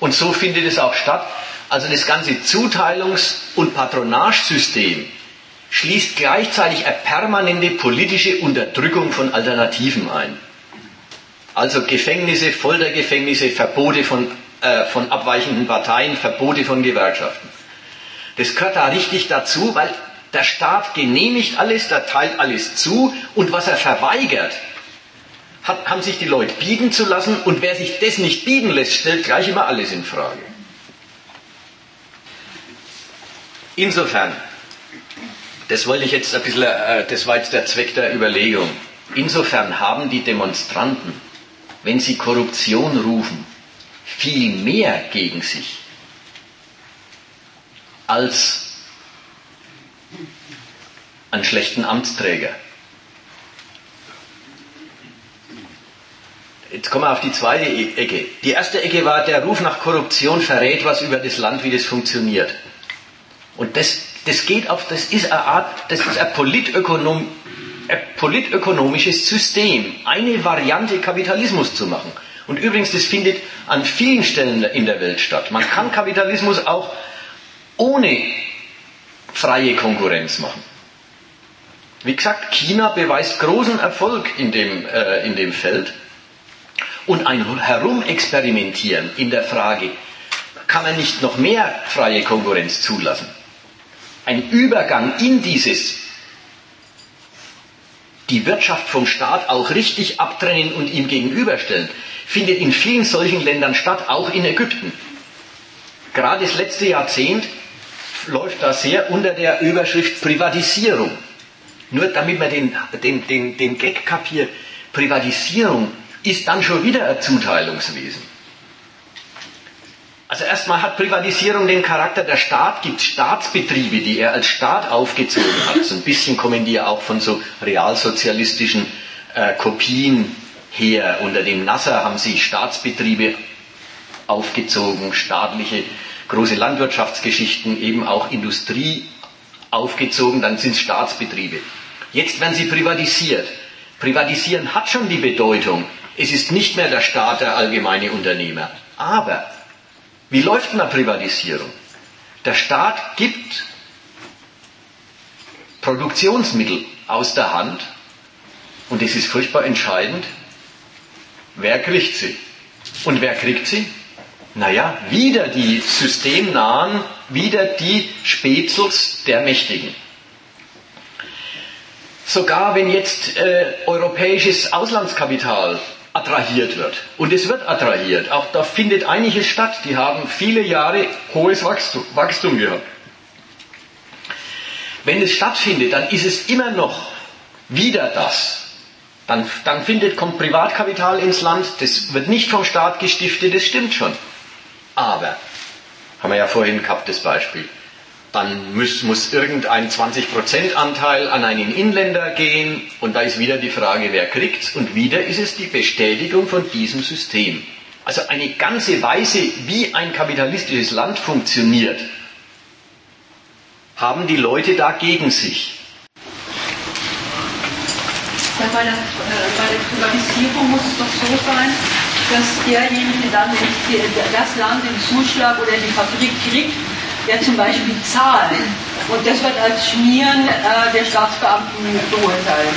Und so findet es auch statt. Also das ganze Zuteilungs- und Patronagesystem schließt gleichzeitig eine permanente politische Unterdrückung von Alternativen ein. Also Gefängnisse, Foltergefängnisse, Verbote von äh, von abweichenden Parteien, Verbote von Gewerkschaften. Das gehört da richtig dazu, weil der Staat genehmigt alles, der teilt alles zu und was er verweigert, hat, haben sich die Leute bieten zu lassen und wer sich das nicht bieten lässt, stellt gleich immer alles in Frage. Insofern, das wollte ich jetzt ein bisschen, äh, das war jetzt der Zweck der Überlegung. Insofern haben die Demonstranten, wenn sie Korruption rufen, viel mehr gegen sich als einen schlechten Amtsträger. Jetzt kommen wir auf die zweite e- Ecke. Die erste Ecke war, der Ruf nach Korruption verrät was über das Land, wie das funktioniert. Und das, das geht auf, das ist eine Art, das ist ein, Politökonom, ein politökonomisches System, eine Variante Kapitalismus zu machen. Und übrigens, das findet an vielen Stellen in der Welt statt. Man kann Kapitalismus auch ohne freie Konkurrenz machen. Wie gesagt, China beweist großen Erfolg in dem, äh, in dem Feld. Und ein Herumexperimentieren in der Frage, kann man nicht noch mehr freie Konkurrenz zulassen? Ein Übergang in dieses, die Wirtschaft vom Staat auch richtig abtrennen und ihm gegenüberstellen, findet in vielen solchen Ländern statt, auch in Ägypten. Gerade das letzte Jahrzehnt läuft da sehr unter der Überschrift Privatisierung. Nur damit man den, den, den, den Gag kapiert, Privatisierung ist dann schon wieder ein Zuteilungswesen. Also erstmal hat Privatisierung den Charakter, der Staat gibt Staatsbetriebe, die er als Staat aufgezogen hat. So ein bisschen kommen die ja auch von so realsozialistischen äh, Kopien her. Unter dem Nasser haben sie Staatsbetriebe aufgezogen, staatliche große Landwirtschaftsgeschichten, eben auch Industrie aufgezogen, dann sind es Staatsbetriebe. Jetzt werden sie privatisiert. Privatisieren hat schon die Bedeutung, es ist nicht mehr der Staat der allgemeine Unternehmer. Aber wie läuft eine Privatisierung? Der Staat gibt Produktionsmittel aus der Hand und es ist furchtbar entscheidend, Wer kriegt sie? Und wer kriegt sie? Naja, wieder die systemnahen, wieder die Spätzels der Mächtigen. Sogar wenn jetzt äh, europäisches Auslandskapital attrahiert wird, und es wird attrahiert, auch da findet einiges statt, die haben viele Jahre hohes Wachstum, Wachstum gehabt. Wenn es stattfindet, dann ist es immer noch wieder das, Dann, dann findet, kommt Privatkapital ins Land, das wird nicht vom Staat gestiftet, das stimmt schon. Aber, haben wir ja vorhin gehabt, das Beispiel, dann muss, muss irgendein 20% Anteil an einen Inländer gehen und da ist wieder die Frage, wer kriegt's und wieder ist es die Bestätigung von diesem System. Also eine ganze Weise, wie ein kapitalistisches Land funktioniert, haben die Leute da gegen sich. Ja, bei, der, äh, bei der Privatisierung muss es doch so sein, dass derjenige dann die, das Land den Zuschlag oder die Fabrik kriegt, der zum Beispiel zahlt. Und das wird als Schmieren äh, der Staatsbeamten beurteilt.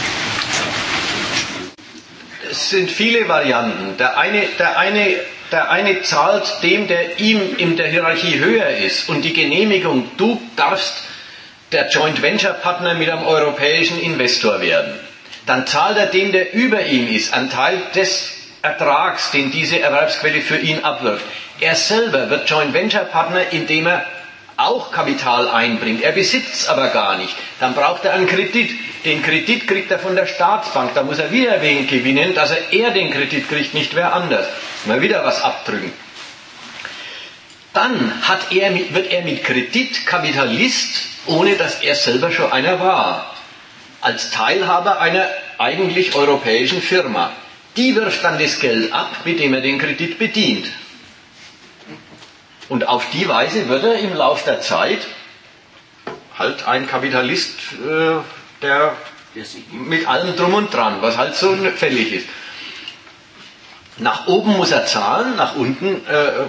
Es sind viele Varianten. Der eine, der eine, der eine zahlt dem, der ihm in der Hierarchie höher ist und die Genehmigung, du darfst der Joint Venture Partner mit einem europäischen Investor werden dann zahlt er dem, der über ihm ist, einen Teil des Ertrags, den diese Erwerbsquelle für ihn abwirft. Er selber wird Joint Venture Partner, indem er auch Kapital einbringt. Er besitzt es aber gar nicht. Dann braucht er einen Kredit. Den Kredit kriegt er von der Staatsbank. Da muss er wieder wen gewinnen, dass er, er den Kredit kriegt, nicht wer anders. Mal wieder was abdrücken. Dann er, wird er mit Kredit Kapitalist, ohne dass er selber schon einer war als Teilhaber einer eigentlich europäischen Firma. Die wirft dann das Geld ab, mit dem er den Kredit bedient. Und auf die Weise wird er im Laufe der Zeit halt ein Kapitalist, äh, der mit allem drum und dran, was halt so fällig ist. Nach oben muss er zahlen, nach unten äh,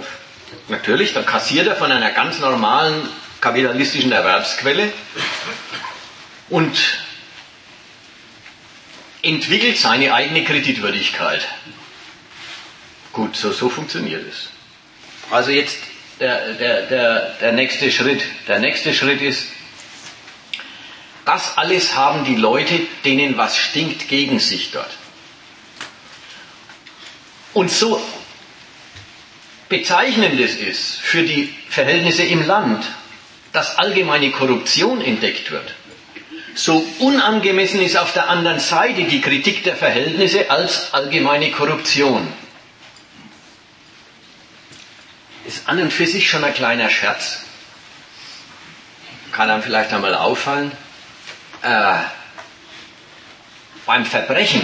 natürlich, dann kassiert er von einer ganz normalen kapitalistischen Erwerbsquelle und entwickelt seine eigene Kreditwürdigkeit. Gut, so, so funktioniert es. Also jetzt der, der, der, der nächste Schritt. Der nächste Schritt ist, das alles haben die Leute, denen was stinkt, gegen sich dort. Und so bezeichnend es ist für die Verhältnisse im Land, dass allgemeine Korruption entdeckt wird, so unangemessen ist auf der anderen Seite die Kritik der Verhältnisse als allgemeine Korruption. Ist an und für sich schon ein kleiner Scherz. Kann einem vielleicht einmal auffallen. Äh, beim Verbrechen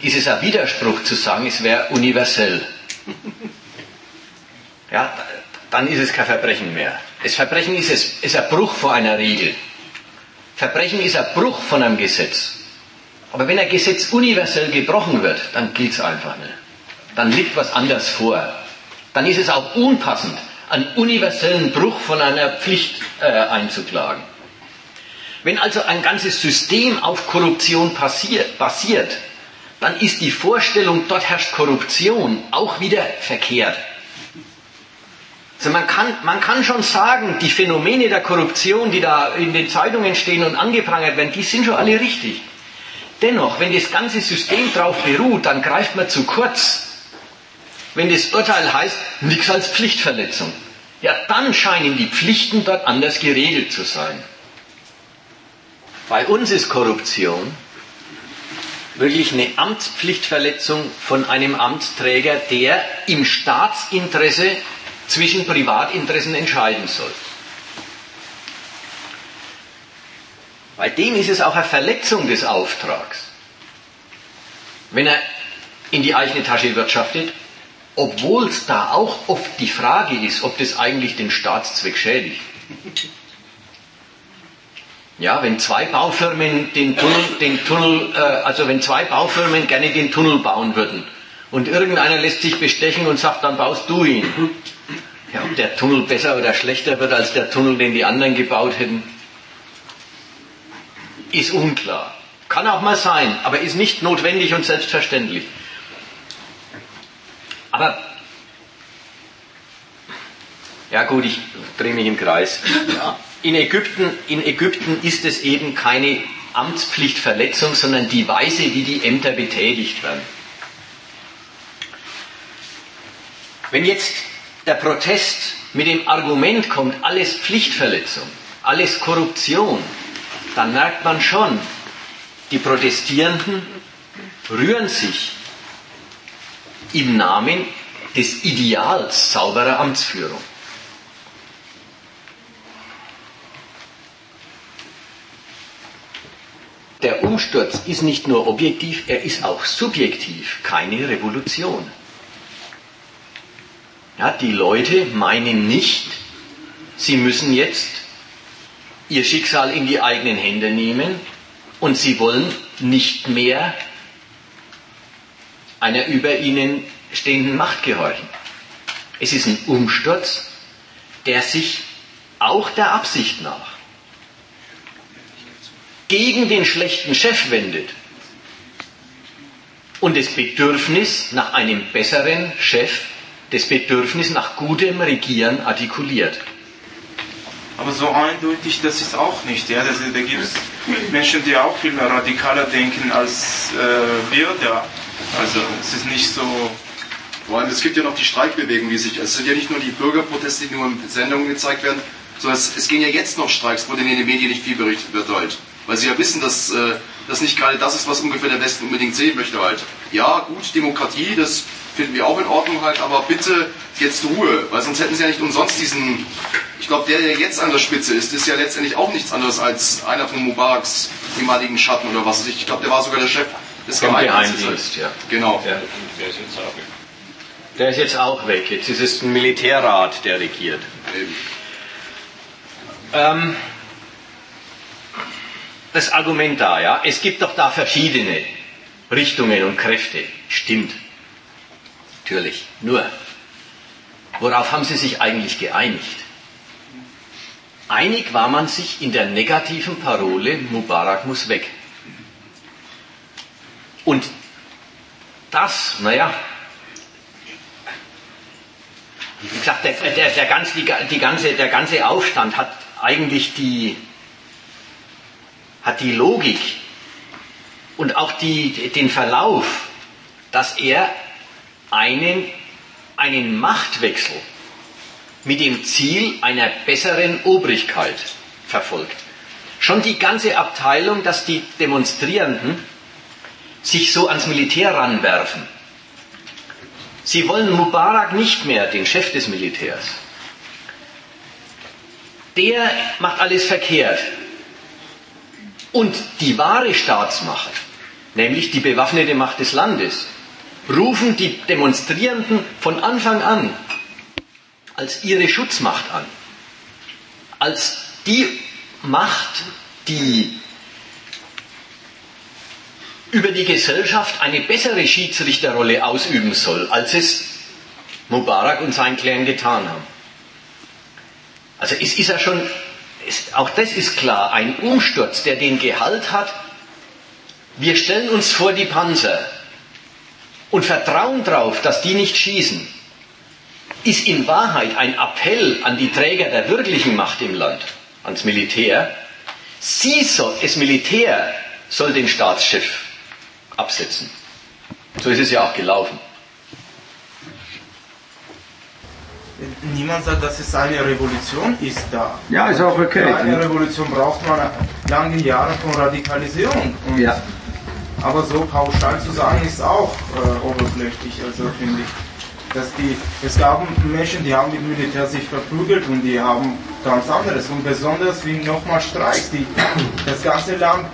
ist es ein Widerspruch zu sagen, es wäre universell. Ja, dann ist es kein Verbrechen mehr. Das Verbrechen ist, es, ist ein Bruch vor einer Regel. Verbrechen ist ein Bruch von einem Gesetz. Aber wenn ein Gesetz universell gebrochen wird, dann gilt es einfach nicht. Dann liegt was anders vor. Dann ist es auch unpassend, einen universellen Bruch von einer Pflicht äh, einzuklagen. Wenn also ein ganzes System auf Korruption passiert, basiert, dann ist die Vorstellung, dort herrscht Korruption, auch wieder verkehrt. Also man kann, man kann schon sagen, die Phänomene der Korruption, die da in den Zeitungen stehen und angeprangert werden, die sind schon alle richtig. Dennoch, wenn das ganze System darauf beruht, dann greift man zu kurz. Wenn das Urteil heißt, nichts als Pflichtverletzung, ja, dann scheinen die Pflichten dort anders geregelt zu sein. Bei uns ist Korruption wirklich eine Amtspflichtverletzung von einem Amtsträger, der im Staatsinteresse zwischen Privatinteressen entscheiden soll. Bei dem ist es auch eine Verletzung des Auftrags, wenn er in die eigene Tasche wirtschaftet, obwohl es da auch oft die Frage ist, ob das eigentlich den Staatszweck schädigt. Ja, wenn zwei Baufirmen den Tunnel, den Tunnel äh, also wenn zwei Baufirmen gerne den Tunnel bauen würden und irgendeiner lässt sich bestechen und sagt, dann baust du ihn, ja, ob der Tunnel besser oder schlechter wird als der Tunnel, den die anderen gebaut hätten, ist unklar. Kann auch mal sein, aber ist nicht notwendig und selbstverständlich. Aber, ja gut, ich drehe mich im Kreis. In Ägypten, in Ägypten ist es eben keine Amtspflichtverletzung, sondern die Weise, wie die Ämter betätigt werden. Wenn jetzt der Protest mit dem Argument kommt, alles Pflichtverletzung, alles Korruption, dann merkt man schon, die Protestierenden, rühren sich im Namen des Ideals sauberer Amtsführung. Der Umsturz ist nicht nur objektiv, er ist auch subjektiv, keine Revolution. Ja, die Leute meinen nicht, sie müssen jetzt ihr Schicksal in die eigenen Hände nehmen und sie wollen nicht mehr einer über ihnen stehenden Macht gehorchen. Es ist ein Umsturz, der sich auch der Absicht nach gegen den schlechten Chef wendet und das Bedürfnis nach einem besseren Chef, das Bedürfnis nach gutem Regieren artikuliert. Aber so eindeutig, das ist auch nicht. Ja? Das, da gibt es Menschen, die auch viel radikaler denken als äh, wir da. Also es ist nicht so. Vor allem, es gibt ja noch die Streikbewegung, die sich. Es sind ja nicht nur die Bürgerproteste, die nur in Sendungen gezeigt werden, sondern es, es gehen ja jetzt noch Streiks, wo in den Medien nicht viel berichtet wird halt. Weil sie ja wissen, dass äh, das nicht gerade das ist, was ungefähr der Westen unbedingt sehen möchte halt. Ja, gut, Demokratie, das finden wir auch in Ordnung halt, aber bitte jetzt Ruhe, weil sonst hätten sie ja nicht umsonst diesen, ich glaube, der, der jetzt an der Spitze ist, ist ja letztendlich auch nichts anderes als einer von Mubaraks ehemaligen Schatten oder was weiß ich. Ich glaube, der war sogar der Chef des Vom Geheimdienstes. Geheimdienst, ja. Genau. Der, der ist jetzt auch weg. Jetzt ist es ein Militärrat, der regiert. Eben. Ähm, das Argument da, ja, es gibt doch da verschiedene Richtungen und Kräfte. Stimmt. Natürlich. Nur, worauf haben sie sich eigentlich geeinigt? Einig war man sich in der negativen Parole, Mubarak muss weg. Und das, naja, wie gesagt, der, der, der, ganze, die, die ganze, der ganze Aufstand hat eigentlich die, hat die Logik und auch die, den Verlauf, dass er einen, einen Machtwechsel mit dem Ziel einer besseren Obrigkeit verfolgt. Schon die ganze Abteilung, dass die Demonstrierenden sich so ans Militär ranwerfen. Sie wollen Mubarak nicht mehr, den Chef des Militärs. Der macht alles verkehrt. Und die wahre Staatsmacht, nämlich die bewaffnete Macht des Landes, rufen die Demonstrierenden von Anfang an als ihre Schutzmacht an. Als die Macht, die über die Gesellschaft eine bessere Schiedsrichterrolle ausüben soll, als es Mubarak und sein Clan getan haben. Also es ist ja schon, es, auch das ist klar, ein Umsturz, der den Gehalt hat, wir stellen uns vor die Panzer und vertrauen darauf, dass die nicht schießen, ist in Wahrheit ein Appell an die Träger der wirklichen Macht im Land, ans Militär. Sie soll, das Militär soll den Staatschef absetzen. So ist es ja auch gelaufen. Niemand sagt, dass es eine Revolution ist da. Ja, ist auch okay. Für eine Revolution braucht man lange Jahre von Radikalisierung. Und Ja. Aber so pauschal zu sagen, ist auch äh, oberflächlich, also finde ich. Dass die, es gab Menschen, die haben mit Militär sich verprügelt und die haben ganz anderes. Und besonders wie nochmal Streiks. Die, das ganze Land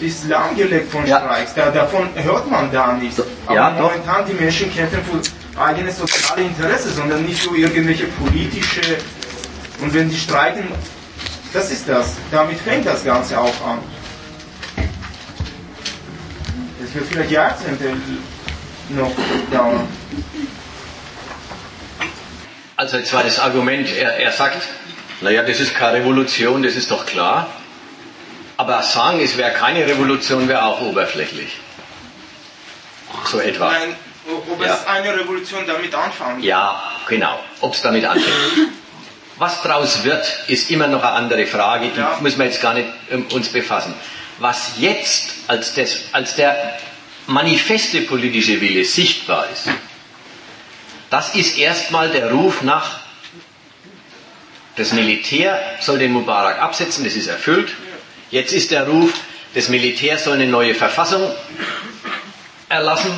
ist lahmgelegt von Ja. Streiks. Da, davon hört man da nichts. Aber Ja, doch. momentan die Menschen kämpfen für eigene soziale Interesse, sondern nicht für irgendwelche politische. Und wenn die streiken, das ist das. Damit fängt das Ganze auch an. Es wird vielleicht Jahrzehnte noch dauern. Also jetzt war das Argument, er, er sagt, naja, das ist keine Revolution, das ist doch klar. Aber sagen, es wäre keine Revolution, wäre auch oberflächlich. So etwa. Nein, ob Ja. es eine Revolution damit anfangen. Ja, genau. Ob es damit anfängt. Was daraus wird, ist immer noch eine andere Frage, die Ja. müssen wir jetzt gar nicht ähm, uns befassen. Was jetzt als, das, als der manifeste politische Wille sichtbar ist, das ist erstmal der Ruf nach, das Militär soll den Mubarak absetzen, das ist erfüllt. Jetzt ist der Ruf, das Militär soll eine neue Verfassung erlassen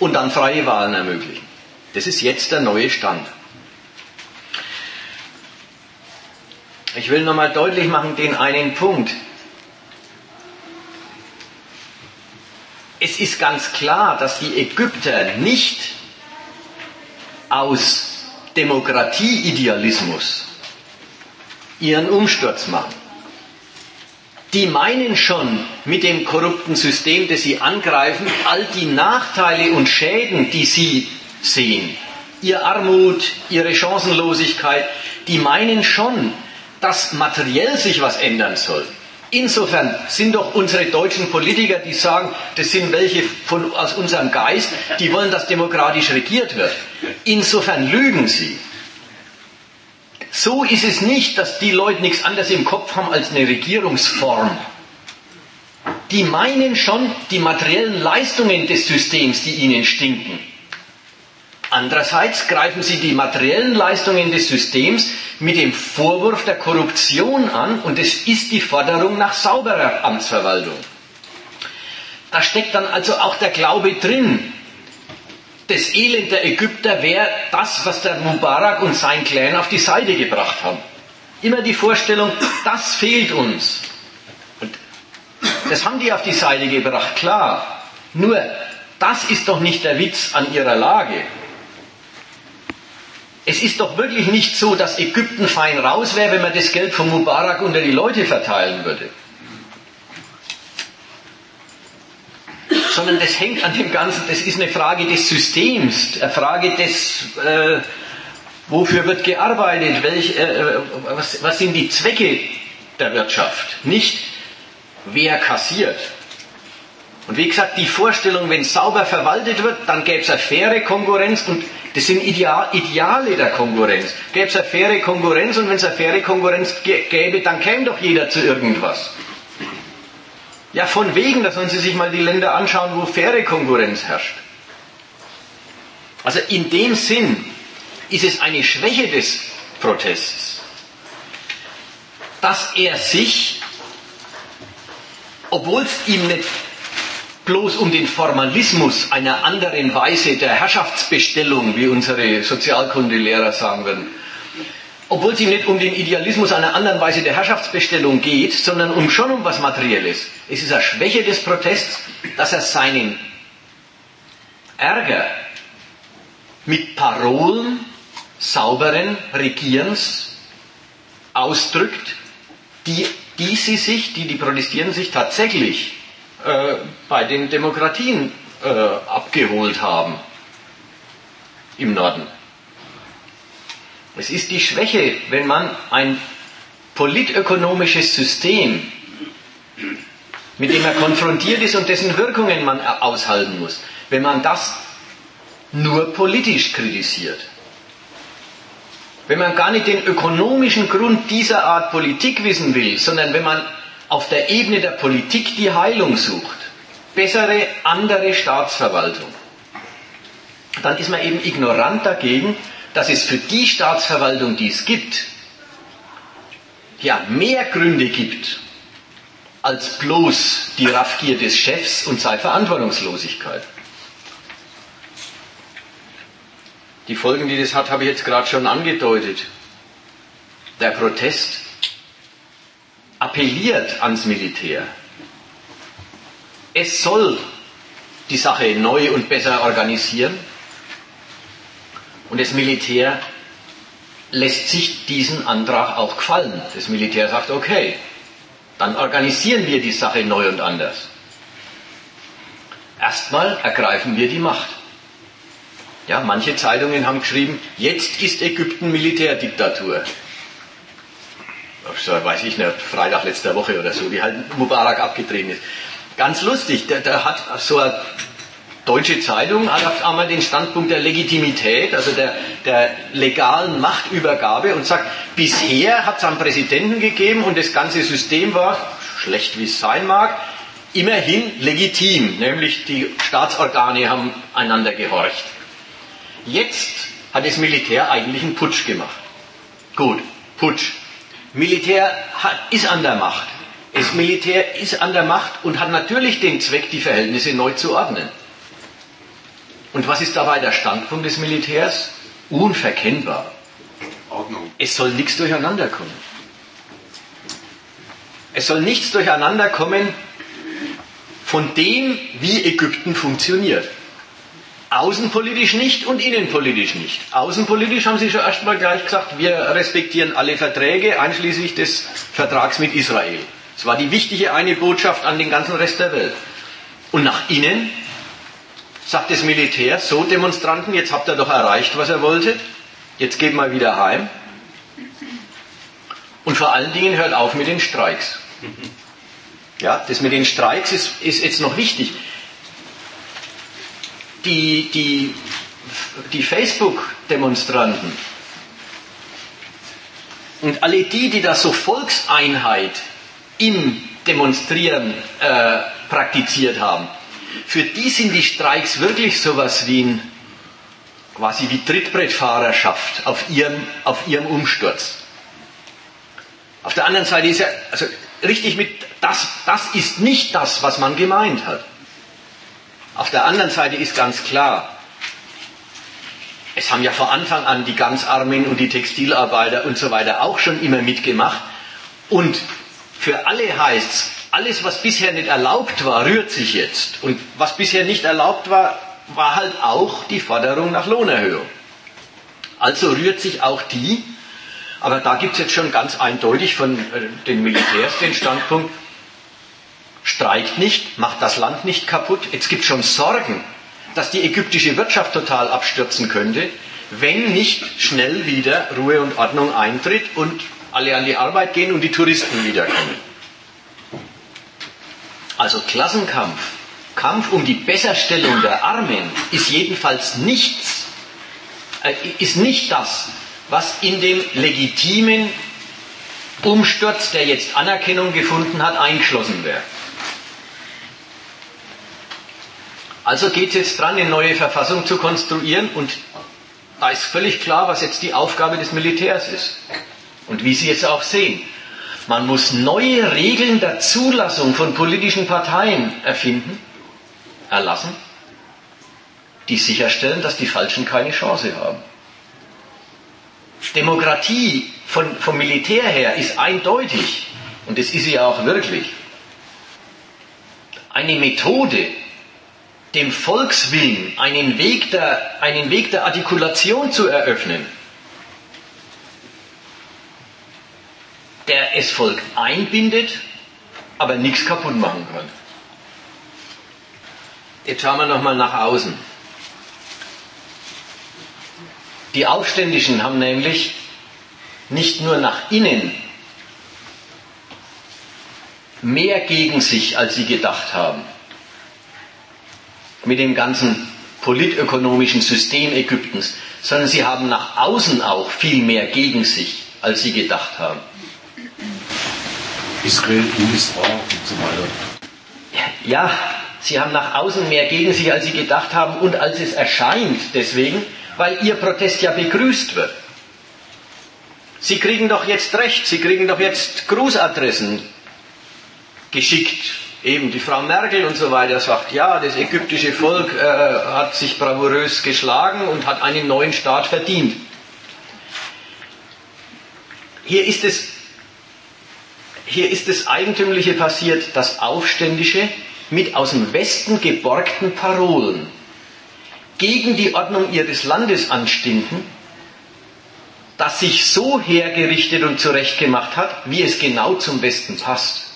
und dann freie Wahlen ermöglichen. Das ist jetzt der neue Stand. Ich will nochmal deutlich machen den einen Punkt. Es ist ganz klar, dass die Ägypter nicht aus Demokratieidealismus ihren Umsturz machen. Die meinen schon mit dem korrupten System, das sie angreifen, all die Nachteile und Schäden, die sie sehen, ihr Armut, ihre Chancenlosigkeit, die meinen schon, dass materiell sich was ändern soll. Insofern sind doch unsere deutschen Politiker, die sagen, das sind welche von, aus unserem Geist, die wollen, dass demokratisch regiert wird. Insofern lügen sie. So ist es nicht, dass die Leute nichts anderes im Kopf haben als eine Regierungsform. Die meinen schon die materiellen Leistungen des Systems, die ihnen stinken. Andererseits greifen sie die materiellen Leistungen des Systems mit dem Vorwurf der Korruption an und es ist die Forderung nach sauberer Amtsverwaltung. Da steckt dann also auch der Glaube drin. Das Elend der Ägypter wäre das, was der Mubarak und sein Clan auf die Seite gebracht haben. Immer die Vorstellung, das fehlt uns. Und das haben die auf die Seite gebracht, klar. Nur, das ist doch nicht der Witz an ihrer Lage. Es ist doch wirklich nicht so, dass Ägypten fein raus wäre, wenn man das Geld von Mubarak unter die Leute verteilen würde. Sondern das hängt an dem Ganzen, das ist eine Frage des Systems, eine Frage des, äh, wofür wird gearbeitet, welch, äh, was, was sind die Zwecke der Wirtschaft, nicht wer kassiert. Und wie gesagt, die Vorstellung, wenn sauber verwaltet wird, dann gäbe es eine faire Konkurrenz und das sind Ideale der Konkurrenz. Gäbe es eine faire Konkurrenz und wenn es eine faire Konkurrenz gäbe, dann käme doch jeder zu irgendwas. Ja, von wegen, da sollen Sie sich mal die Länder anschauen, wo faire Konkurrenz herrscht. Also in dem Sinn ist es eine Schwäche des Protests, dass er sich, obwohl es ihm nicht bloß um den Formalismus einer anderen Weise der Herrschaftsbestellung, wie unsere Sozialkundelehrer sagen würden, obwohl es ihm nicht um den Idealismus einer anderen Weise der Herrschaftsbestellung geht, sondern um schon um was Materielles. Es ist eine Schwäche des Protests, dass er seinen Ärger mit Parolen sauberen Regierens ausdrückt, die, die sie sich, die die protestieren, sich tatsächlich äh, bei den Demokratien äh, abgeholt haben im Norden. Es ist die Schwäche, wenn man ein politökonomisches System, mit dem er konfrontiert ist und dessen Wirkungen man aushalten muss, wenn man das nur politisch kritisiert. Wenn man gar nicht den ökonomischen Grund dieser Art Politik wissen will, sondern wenn man auf der Ebene der Politik die Heilung sucht, bessere, andere Staatsverwaltung, dann ist man eben ignorant dagegen, dass es für die Staatsverwaltung, die es gibt, ja mehr Gründe gibt als bloß die Raffgier des Chefs und seine Verantwortungslosigkeit. Die Folgen, die das hat, habe ich jetzt gerade schon angedeutet. Der Protest appelliert ans Militär. Es soll die Sache neu und besser organisieren. Und das Militär lässt sich diesen Antrag auch gefallen. Das Militär sagt, okay, dann organisieren wir die Sache neu und anders. Erstmal ergreifen wir die Macht. Ja, manche Zeitungen haben geschrieben, jetzt ist Ägypten Militärdiktatur so, weiß ich nicht, Freitag letzter Woche oder so, wie halt Mubarak abgetreten ist. Ganz lustig, der, der hat so eine deutsche Zeitung hat einmal den Standpunkt der Legitimität, also der, der legalen Machtübergabe und sagt, bisher hat es einen Präsidenten gegeben und das ganze System war, schlecht wie es sein mag, immerhin legitim, nämlich die Staatsorgane haben einander gehorcht. Jetzt hat das Militär eigentlich einen Putsch gemacht. Gut, Putsch. Militär hat, ist an der Macht. Das Militär ist an der Macht und hat natürlich den Zweck, die Verhältnisse neu zu ordnen. Und was ist dabei der Standpunkt des Militärs? Unverkennbar. Ordnung. Es soll nichts durcheinander kommen. Es soll nichts durcheinander kommen von dem, wie Ägypten funktioniert. Außenpolitisch nicht und innenpolitisch nicht. Außenpolitisch haben Sie schon erstmal gleich gesagt, wir respektieren alle Verträge, einschließlich des Vertrags mit Israel. Das war die wichtige eine Botschaft an den ganzen Rest der Welt. Und nach innen sagt das Militär, so Demonstranten, jetzt habt ihr doch erreicht, was ihr wolltet, jetzt geht mal wieder heim. Und vor allen Dingen hört auf mit den Streiks. Ja, das mit den Streiks ist, ist jetzt noch wichtig die, die, die Facebook-Demonstranten und alle die, die da so Volkseinheit im Demonstrieren äh, praktiziert haben, für die sind die Streiks wirklich sowas wie ein, quasi wie Trittbrettfahrerschaft auf ihrem, auf ihrem Umsturz. Auf der anderen Seite ist ja, also richtig mit, das, das ist nicht das, was man gemeint hat. Auf der anderen Seite ist ganz klar, es haben ja von Anfang an die Ganzarmen und die Textilarbeiter und so weiter auch schon immer mitgemacht. Und für alle heißt es, alles, was bisher nicht erlaubt war, rührt sich jetzt. Und was bisher nicht erlaubt war, war halt auch die Forderung nach Lohnerhöhung. Also rührt sich auch die, aber da gibt es jetzt schon ganz eindeutig von äh, den Militärs den Standpunkt, streikt nicht, macht das Land nicht kaputt. Jetzt gibt schon Sorgen, dass die ägyptische Wirtschaft total abstürzen könnte, wenn nicht schnell wieder Ruhe und Ordnung eintritt und alle an die Arbeit gehen und die Touristen wiederkommen. Also Klassenkampf, Kampf um die Besserstellung der Armen ist jedenfalls nichts, äh, ist nicht das, was in dem legitimen Umsturz, der jetzt Anerkennung gefunden hat, eingeschlossen wäre. Also geht es jetzt dran, eine neue Verfassung zu konstruieren und da ist völlig klar, was jetzt die Aufgabe des Militärs ist und wie Sie jetzt auch sehen. Man muss neue Regeln der Zulassung von politischen Parteien erfinden, erlassen, die sicherstellen, dass die Falschen keine Chance haben. Demokratie von, vom Militär her ist eindeutig, und das ist sie auch wirklich, eine Methode, dem Volkswillen einen Weg der, einen Weg der Artikulation zu eröffnen, der es Volk einbindet, aber nichts kaputt machen kann. Jetzt schauen wir nochmal nach außen. Die Aufständischen haben nämlich nicht nur nach innen mehr gegen sich, als sie gedacht haben mit dem ganzen politökonomischen System Ägyptens, sondern sie haben nach außen auch viel mehr gegen sich, als sie gedacht haben. Israel, USA und so weiter. Ja, sie haben nach außen mehr gegen sich, als sie gedacht haben und als es erscheint deswegen, weil ihr Protest ja begrüßt wird. Sie kriegen doch jetzt recht, Sie kriegen doch jetzt Grußadressen geschickt eben die Frau Merkel und so weiter sagt, ja, das ägyptische Volk äh, hat sich bravourös geschlagen und hat einen neuen Staat verdient. Hier ist es, hier ist das Eigentümliche passiert, dass Aufständische mit aus dem Westen geborgten Parolen gegen die Ordnung ihres Landes anstinden, das sich so hergerichtet und zurechtgemacht hat, wie es genau zum Westen passt.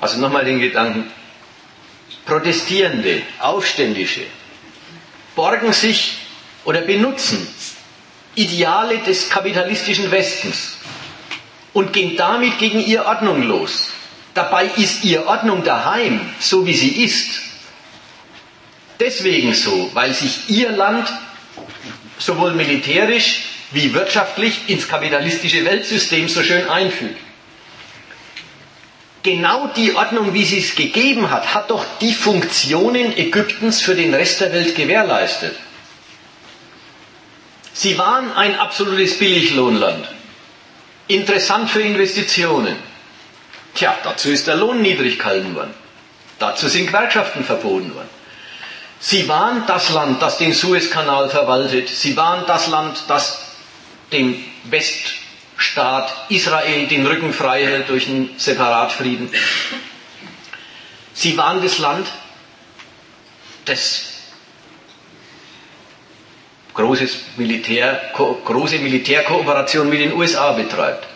Also nochmal den Gedanken. Protestierende, Aufständische borgen sich oder benutzen Ideale des kapitalistischen Westens und gehen damit gegen ihre Ordnung los. Dabei ist ihre Ordnung daheim, so wie sie ist. Deswegen so, weil sich ihr Land sowohl militärisch wie wirtschaftlich ins kapitalistische Weltsystem so schön einfügt genau die Ordnung, wie sie es gegeben hat, hat doch die Funktionen Ägyptens für den Rest der Welt gewährleistet. Sie waren ein absolutes Billiglohnland. Interessant für Investitionen. Tja, dazu ist der Lohn niedrig gehalten worden. Dazu sind Gewerkschaften verboten worden. Sie waren das Land, das den Suezkanal verwaltet. Sie waren das Land, das dem Weststaat Israel den Rücken frei hält durch einen Separatfrieden. Sie waren das Land, das großes Militär, große Militärkooperation mit den USA betreibt.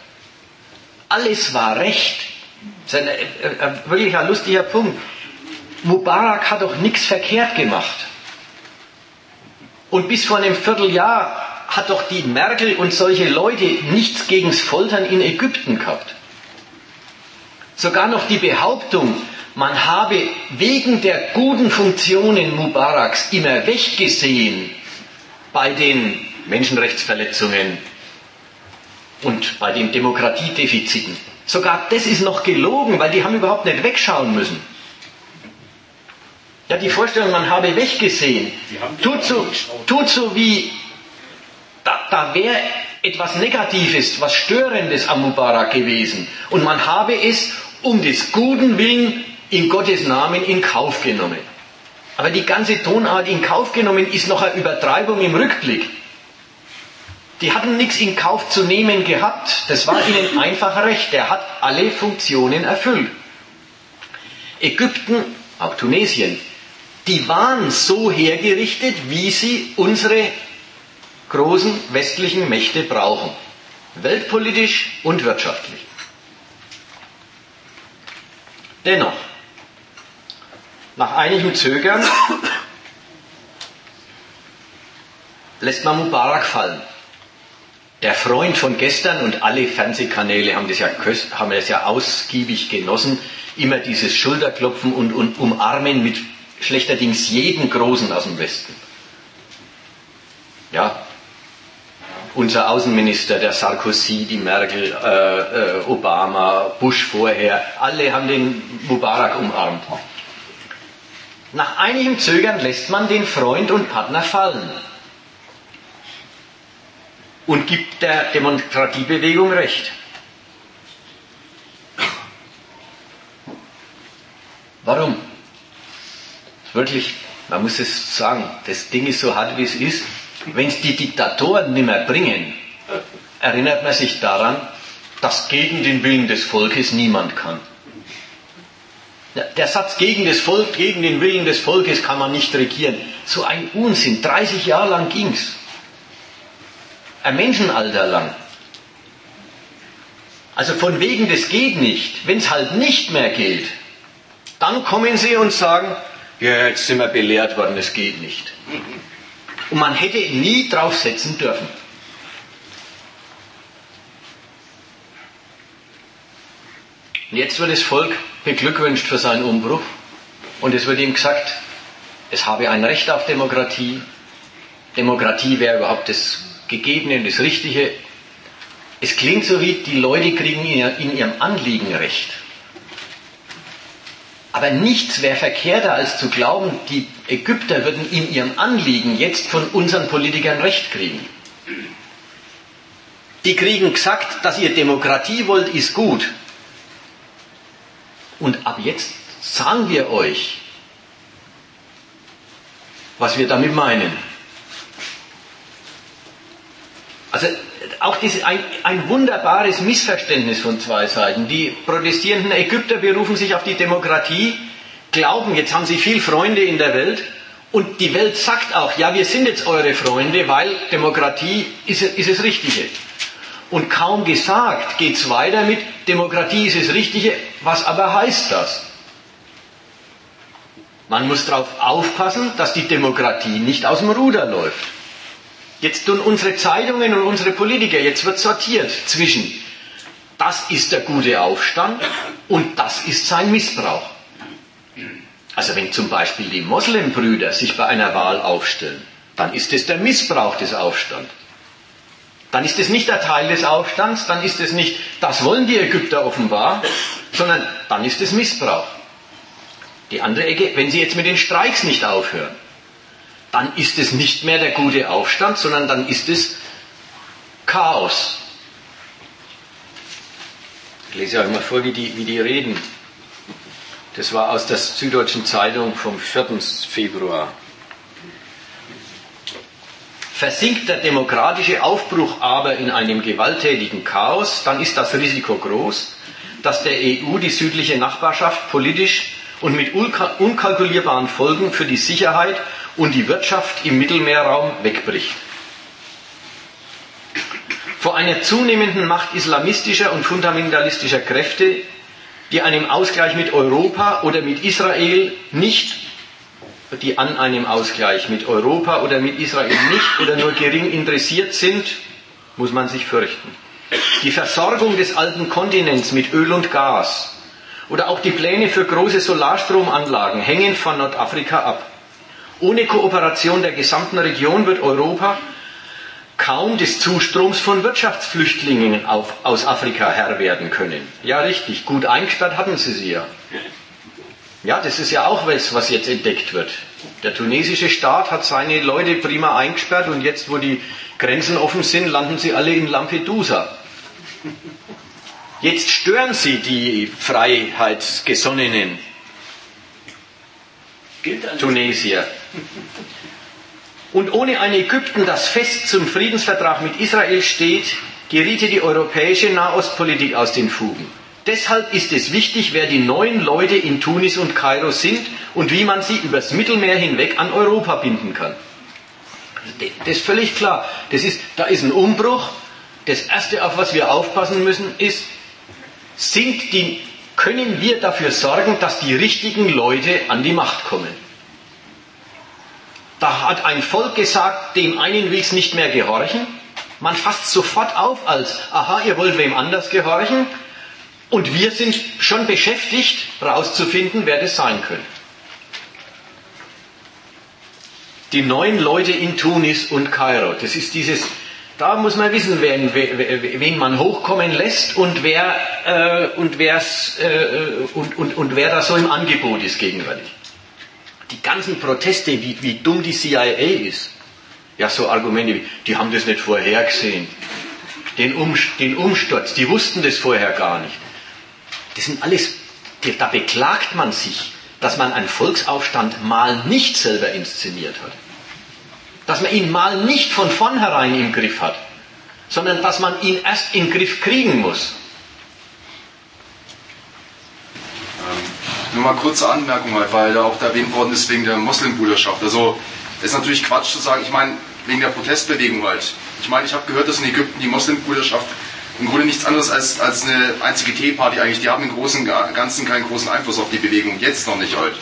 Alles war recht. Das ist ein, ein, ein wirklich ein lustiger Punkt. Mubarak hat doch nichts verkehrt gemacht. Und bis vor einem Vierteljahr hat doch die Merkel und solche Leute nichts gegens Foltern in Ägypten gehabt. Sogar noch die Behauptung, man habe wegen der guten Funktionen Mubaraks immer weggesehen bei den Menschenrechtsverletzungen und bei den Demokratiedefiziten. Sogar das ist noch gelogen, weil die haben überhaupt nicht wegschauen müssen. Ja, die Vorstellung, man habe weggesehen, tut so, tut so wie, da, da wäre etwas Negatives, was Störendes am Mubarak gewesen. Und man habe es um des guten Willen in Gottes Namen in Kauf genommen. Aber die ganze Tonart in Kauf genommen ist noch eine Übertreibung im Rückblick. Die hatten nichts in Kauf zu nehmen gehabt. Das war ihnen einfach recht. Er hat alle Funktionen erfüllt. Ägypten, auch Tunesien, die waren so hergerichtet, wie sie unsere großen westlichen Mächte brauchen. Weltpolitisch und wirtschaftlich. Dennoch, nach einigem Zögern lässt man Mubarak fallen. Der Freund von gestern und alle Fernsehkanäle haben das ja, haben das ja ausgiebig genossen, immer dieses Schulterklopfen und, und Umarmen mit schlechterdings jeden Großen aus dem Westen. Ja, unser Außenminister, der Sarkozy, die Merkel, äh, äh, Obama, Bush vorher, alle haben den Mubarak umarmt. Nach einigem Zögern lässt man den Freund und Partner fallen und gibt der Demokratiebewegung Recht. Warum? Wirklich, man muss es sagen, das Ding ist so hart, wie es ist. Wenn es die Diktatoren nicht mehr bringen, erinnert man sich daran, dass gegen den Willen des Volkes niemand kann. Der Satz gegen das Volk, gegen den Willen des Volkes kann man nicht regieren. So ein Unsinn. 30 Jahre lang ging's. Ein Menschenalter lang. Also von wegen, das geht nicht. Wenn es halt nicht mehr geht, dann kommen sie und sagen, ja, jetzt sind wir belehrt worden, es geht nicht. Und man hätte nie draufsetzen dürfen. Und jetzt wird das Volk beglückwünscht für seinen Umbruch und es wird ihm gesagt, es habe ein Recht auf Demokratie. Demokratie wäre überhaupt das Gegebene und das Richtige. Es klingt so wie, die Leute kriegen in ihrem Anliegen Recht. Aber nichts wäre verkehrter als zu glauben, die Ägypter würden in ihrem Anliegen jetzt von unseren Politikern Recht kriegen. Die kriegen gesagt, dass ihr Demokratie wollt, ist gut. Und ab jetzt sagen wir euch, was wir damit meinen. Also auch diese, ein, ein wunderbares Missverständnis von zwei Seiten. Die protestierenden Ägypter berufen sich auf die Demokratie, glauben, jetzt haben sie viel Freunde in der Welt und die Welt sagt auch, ja, wir sind jetzt eure Freunde, weil Demokratie ist, ist das Richtige. Und kaum gesagt geht es weiter mit Demokratie ist das Richtige. Was aber heißt das? Man muss darauf aufpassen, dass die Demokratie nicht aus dem Ruder läuft. Jetzt tun unsere Zeitungen und unsere Politiker, jetzt wird sortiert zwischen, das ist der gute Aufstand und das ist sein Missbrauch. Also wenn zum Beispiel die Moslembrüder sich bei einer Wahl aufstellen, dann ist es der Missbrauch des Aufstands. Dann ist es nicht der Teil des Aufstands, dann ist es nicht, das wollen die Ägypter offenbar, sondern dann ist es Missbrauch. Die andere Ecke, wenn sie jetzt mit den Streiks nicht aufhören, dann ist es nicht mehr der gute Aufstand, sondern dann ist es Chaos. Ich lese euch mal vor, wie die, wie die reden. Das war aus der Süddeutschen Zeitung vom 4. Februar. Versinkt der demokratische Aufbruch aber in einem gewalttätigen Chaos, dann ist das Risiko groß, dass der EU die südliche Nachbarschaft politisch und mit unkalkulierbaren Folgen für die Sicherheit und die Wirtschaft im Mittelmeerraum wegbricht. Vor einer zunehmenden Macht islamistischer und fundamentalistischer Kräfte, die einem Ausgleich mit Europa oder mit Israel nicht, die an einem Ausgleich mit Europa oder mit Israel nicht oder nur gering interessiert sind, muss man sich fürchten. Die Versorgung des alten Kontinents mit Öl und Gas oder auch die Pläne für große Solarstromanlagen hängen von Nordafrika ab. Ohne Kooperation der gesamten Region wird Europa kaum des Zustroms von Wirtschaftsflüchtlingen auf, aus Afrika Herr werden können. Ja, richtig, gut eingesperrt hatten sie sie ja. Ja, das ist ja auch was, was jetzt entdeckt wird. Der tunesische Staat hat seine Leute prima eingesperrt und jetzt, wo die Grenzen offen sind, landen sie alle in Lampedusa. Jetzt stören sie die Freiheitsgesonnenen Tunesier. Und ohne ein Ägypten, das fest zum Friedensvertrag mit Israel steht, geriete die europäische Nahostpolitik aus den Fugen. Deshalb ist es wichtig, wer die neuen Leute in Tunis und Kairo sind und wie man sie übers Mittelmeer hinweg an Europa binden kann. Das ist völlig klar. Das ist, da ist ein Umbruch. Das Erste, auf was wir aufpassen müssen, ist, sind die, können wir dafür sorgen, dass die richtigen Leute an die Macht kommen. Da hat ein Volk gesagt, dem einen will es nicht mehr gehorchen. Man fasst sofort auf als, aha, ihr wollt wem anders gehorchen. Und wir sind schon beschäftigt, herauszufinden, wer das sein könnte. Die neuen Leute in Tunis und Kairo, das ist dieses, da muss man wissen, wen, wen man hochkommen lässt und wer, äh, und, wer's, äh, und, und, und wer da so im Angebot ist gegenwärtig die ganzen Proteste, wie, wie dumm die CIA ist. Ja, so Argumente wie, die haben das nicht vorhergesehen. Den, um, den Umsturz, die wussten das vorher gar nicht. Das sind alles, da beklagt man sich, dass man einen Volksaufstand mal nicht selber inszeniert hat. Dass man ihn mal nicht von vornherein im Griff hat, sondern dass man ihn erst in den Griff kriegen muss. Nur mal kurze Anmerkung weil da auch erwähnt worden ist wegen der Moslembruderschaft. Also ist natürlich Quatsch zu sagen, ich meine, wegen der Protestbewegung halt. Ich meine, ich habe gehört, dass in Ägypten die Moslembruderschaft im Grunde nichts anderes als, als eine einzige Teeparty eigentlich. Die haben im Großen Ganzen keinen großen Einfluss auf die Bewegung, jetzt noch nicht halt.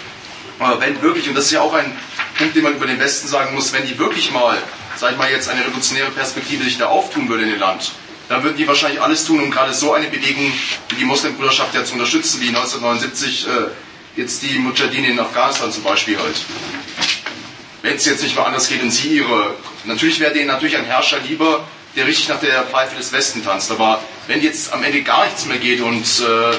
Aber wenn wirklich, und das ist ja auch ein Punkt, den man über den Westen sagen muss, wenn die wirklich mal, sag ich mal jetzt, eine revolutionäre Perspektive sich da auftun würde in dem Land, dann würden die wahrscheinlich alles tun, um gerade so eine Bewegung wie die Moslembruderschaft ja zu unterstützen, wie 1979 äh, jetzt die Mujahideen in Afghanistan zum Beispiel halt. Wenn es jetzt nicht mal anders geht und sie ihre. Natürlich wäre denen natürlich ein Herrscher lieber, der richtig nach der Pfeife des Westen tanzt. Aber wenn jetzt am Ende gar nichts mehr geht und äh,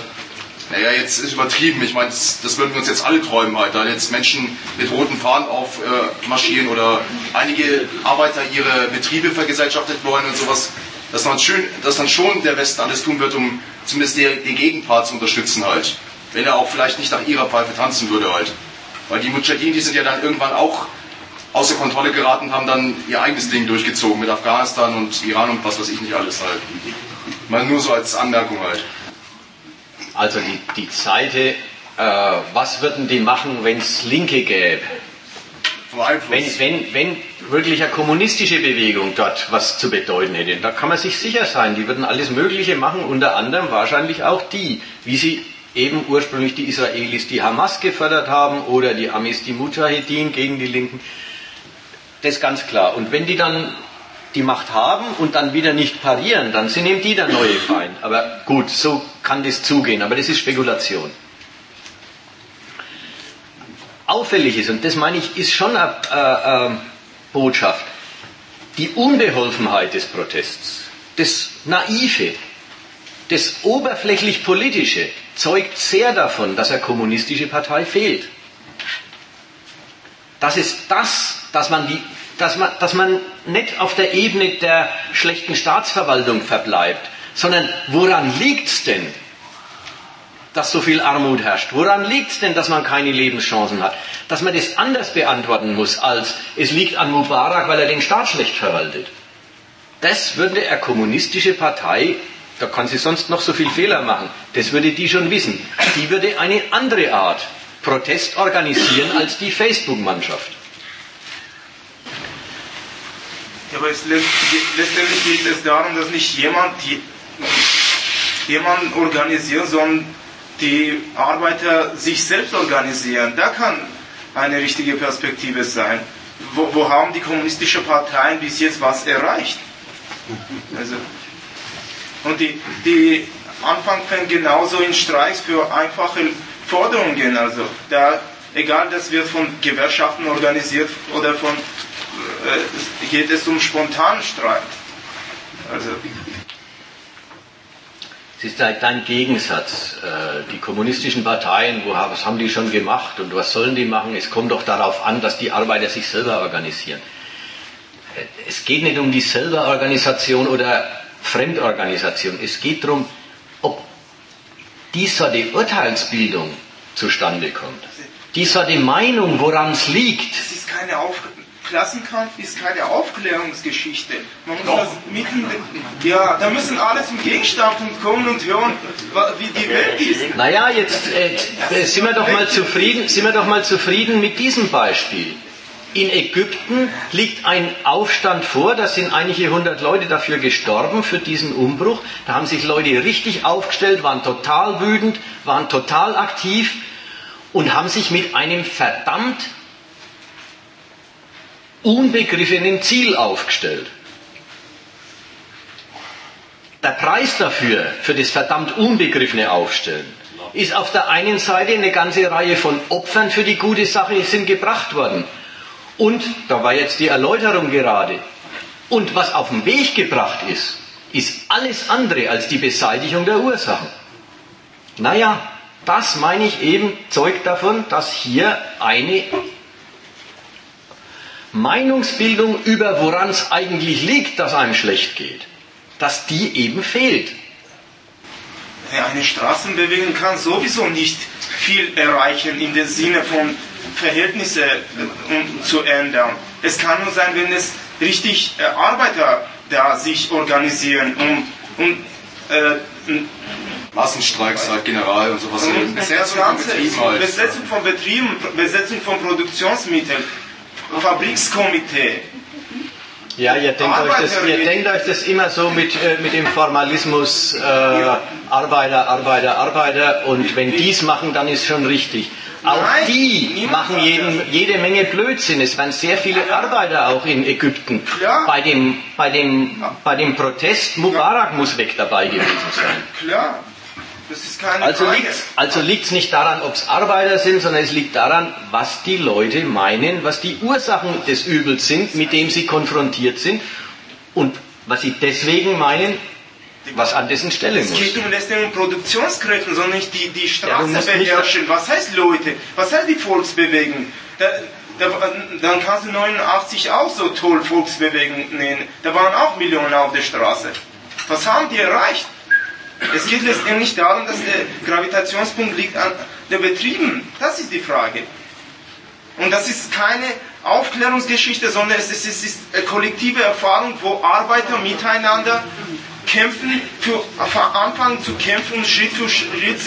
naja, jetzt ist übertrieben. Ich meine, das, das, würden wir uns jetzt alle träumen halt, da jetzt Menschen mit roten Fahnen aufmarschieren äh, oder einige Arbeiter ihre Betriebe vergesellschaftet wollen und sowas dass, man schön, dass dann schon der Westen alles tun wird, um zumindest den, Gegenpart zu unterstützen halt. Wenn er auch vielleicht nicht nach ihrer Pfeife tanzen würde halt. Weil die Mujahideen, die sind ja dann irgendwann auch außer Kontrolle geraten, haben dann ihr eigenes Ding durchgezogen mit Afghanistan und Iran und was weiß ich nicht alles halt. Mal nur so als Anmerkung halt. Also die, die Seite, äh, was würden die machen, wenn es Linke gäbe? Wenn, wenn, wenn wirklich eine kommunistische Bewegung dort was zu bedeuten hätte, da kann man sich sicher sein, die würden alles Mögliche machen, unter anderem wahrscheinlich auch die, wie sie eben ursprünglich die Israelis die Hamas gefördert haben oder die Amis die Mujahedin gegen die Linken. Das ist ganz klar. Und wenn die dann die Macht haben und dann wieder nicht parieren, dann sind eben die der neue Feind. Aber gut, so kann das zugehen, aber das ist Spekulation auffällig ist, und das meine ich, ist schon eine äh, äh, Botschaft, die Unbeholfenheit des Protests, das Naive, das oberflächlich Politische zeugt sehr davon, dass eine kommunistische Partei fehlt. Das ist das, dass man, die, dass man, dass man nicht auf der Ebene der schlechten Staatsverwaltung verbleibt, sondern woran liegt es denn, dass so viel Armut herrscht? Woran liegt es denn, dass man keine Lebenschancen hat? Dass man das anders beantworten muss als es liegt an Mubarak, weil er den Staat schlecht verwaltet. Das würde eine kommunistische Partei, da kann sie sonst noch so viel Fehler machen, das würde die schon wissen. Die würde eine andere Art Protest organisieren als die Facebook-Mannschaft. Ja, aber es letztendlich geht es darum, dass nicht jemand jemanden organisiert, sondern die Arbeiter sich selbst organisieren. Da kann eine richtige Perspektive sein. Wo, wo haben die kommunistischen Parteien bis jetzt was erreicht? Also, und die, die Anfang fängt genauso in Streiks für einfache Forderungen. Also, da, egal, das wird von Gewerkschaften organisiert oder von, geht es um spontanen Streit. Also, es ist halt ein Gegensatz. Äh, die kommunistischen Parteien, was haben die schon gemacht und was sollen die machen? Es kommt doch darauf an, dass die Arbeiter sich selber organisieren. Äh, es geht nicht um die Selberorganisation oder Fremdorganisation. Es geht darum, ob dieser die Urteilsbildung zustande kommt. Dieser die Meinung, woran es liegt. Es ist keine Aufgabe. Klassenkampf ist keine Aufklärungsgeschichte. Man muss das mitten, ja, da müssen alle zum Gegenstandpunkt kommen und hören, wie die Welt ist. Naja, jetzt äh, sind wir doch mal zufrieden, sind wir doch mal zufrieden mit diesem Beispiel. In Ägypten liegt ein Aufstand vor, da sind einige hundert Leute dafür gestorben, für diesen Umbruch. Da haben sich Leute richtig aufgestellt, waren total wütend, waren total aktiv und haben sich mit einem verdammt unbegriffenen Ziel aufgestellt. Der Preis dafür, für das verdammt unbegriffene Aufstellen, ist auf der einen Seite eine ganze Reihe von Opfern für die gute Sache sind gebracht worden. Und, da war jetzt die Erläuterung gerade, und was auf den Weg gebracht ist, ist alles andere als die Beseitigung der Ursachen. Naja, das meine ich eben, zeugt davon, dass hier eine Meinungsbildung über woran es eigentlich liegt, dass einem schlecht geht, dass die eben fehlt. Eine Straßenbewegung kann sowieso nicht viel erreichen in dem Sinne von Verhältnisse um, zu ändern. Es kann nur sein, wenn es richtig äh, Arbeiter da sich organisieren und, und äh, Massenstreiks halt, General und sowas. Und Besetzung von Betrieben halt. Besetzung von Betrieben, Besetzung von Produktionsmitteln. Fabrikskomitee. Ja, ihr denkt, euch das, ihr denkt euch das immer so mit, äh, mit dem Formalismus äh, Arbeiter, Arbeiter, Arbeiter und wenn die es machen, dann ist schon richtig. Auch Nein, die machen jeden, jede Menge Blödsinn. Es waren sehr viele Arbeiter auch in Ägypten. Klar. Bei, dem, bei, dem, bei dem Protest Mubarak muss weg dabei gewesen sein. Klar. Das ist keine also Frage. Liegt's, also liegt es nicht daran, ob es Arbeiter sind, sondern es liegt daran, was die Leute meinen, was die Ursachen des Übels sind, mit dem sie konfrontiert sind und was sie deswegen meinen, was an dessen Stelle es muss. Es geht um das um Produktionskräfte, sondern nicht die, die Straße ja, beherrschen. Was heißt Leute? Was heißt die Volksbewegung? Da, da, dann kannst du 89 auch so toll Volksbewegung nennen. Da waren auch Millionen auf der Straße. Was haben die erreicht? Es geht letztendlich darum, dass der Gravitationspunkt liegt an den Betrieben. Das ist die Frage. Und das ist keine Aufklärungsgeschichte, sondern es ist, es ist eine kollektive Erfahrung, wo Arbeiter miteinander kämpfen, für, anfangen zu kämpfen, Schritt für Schritt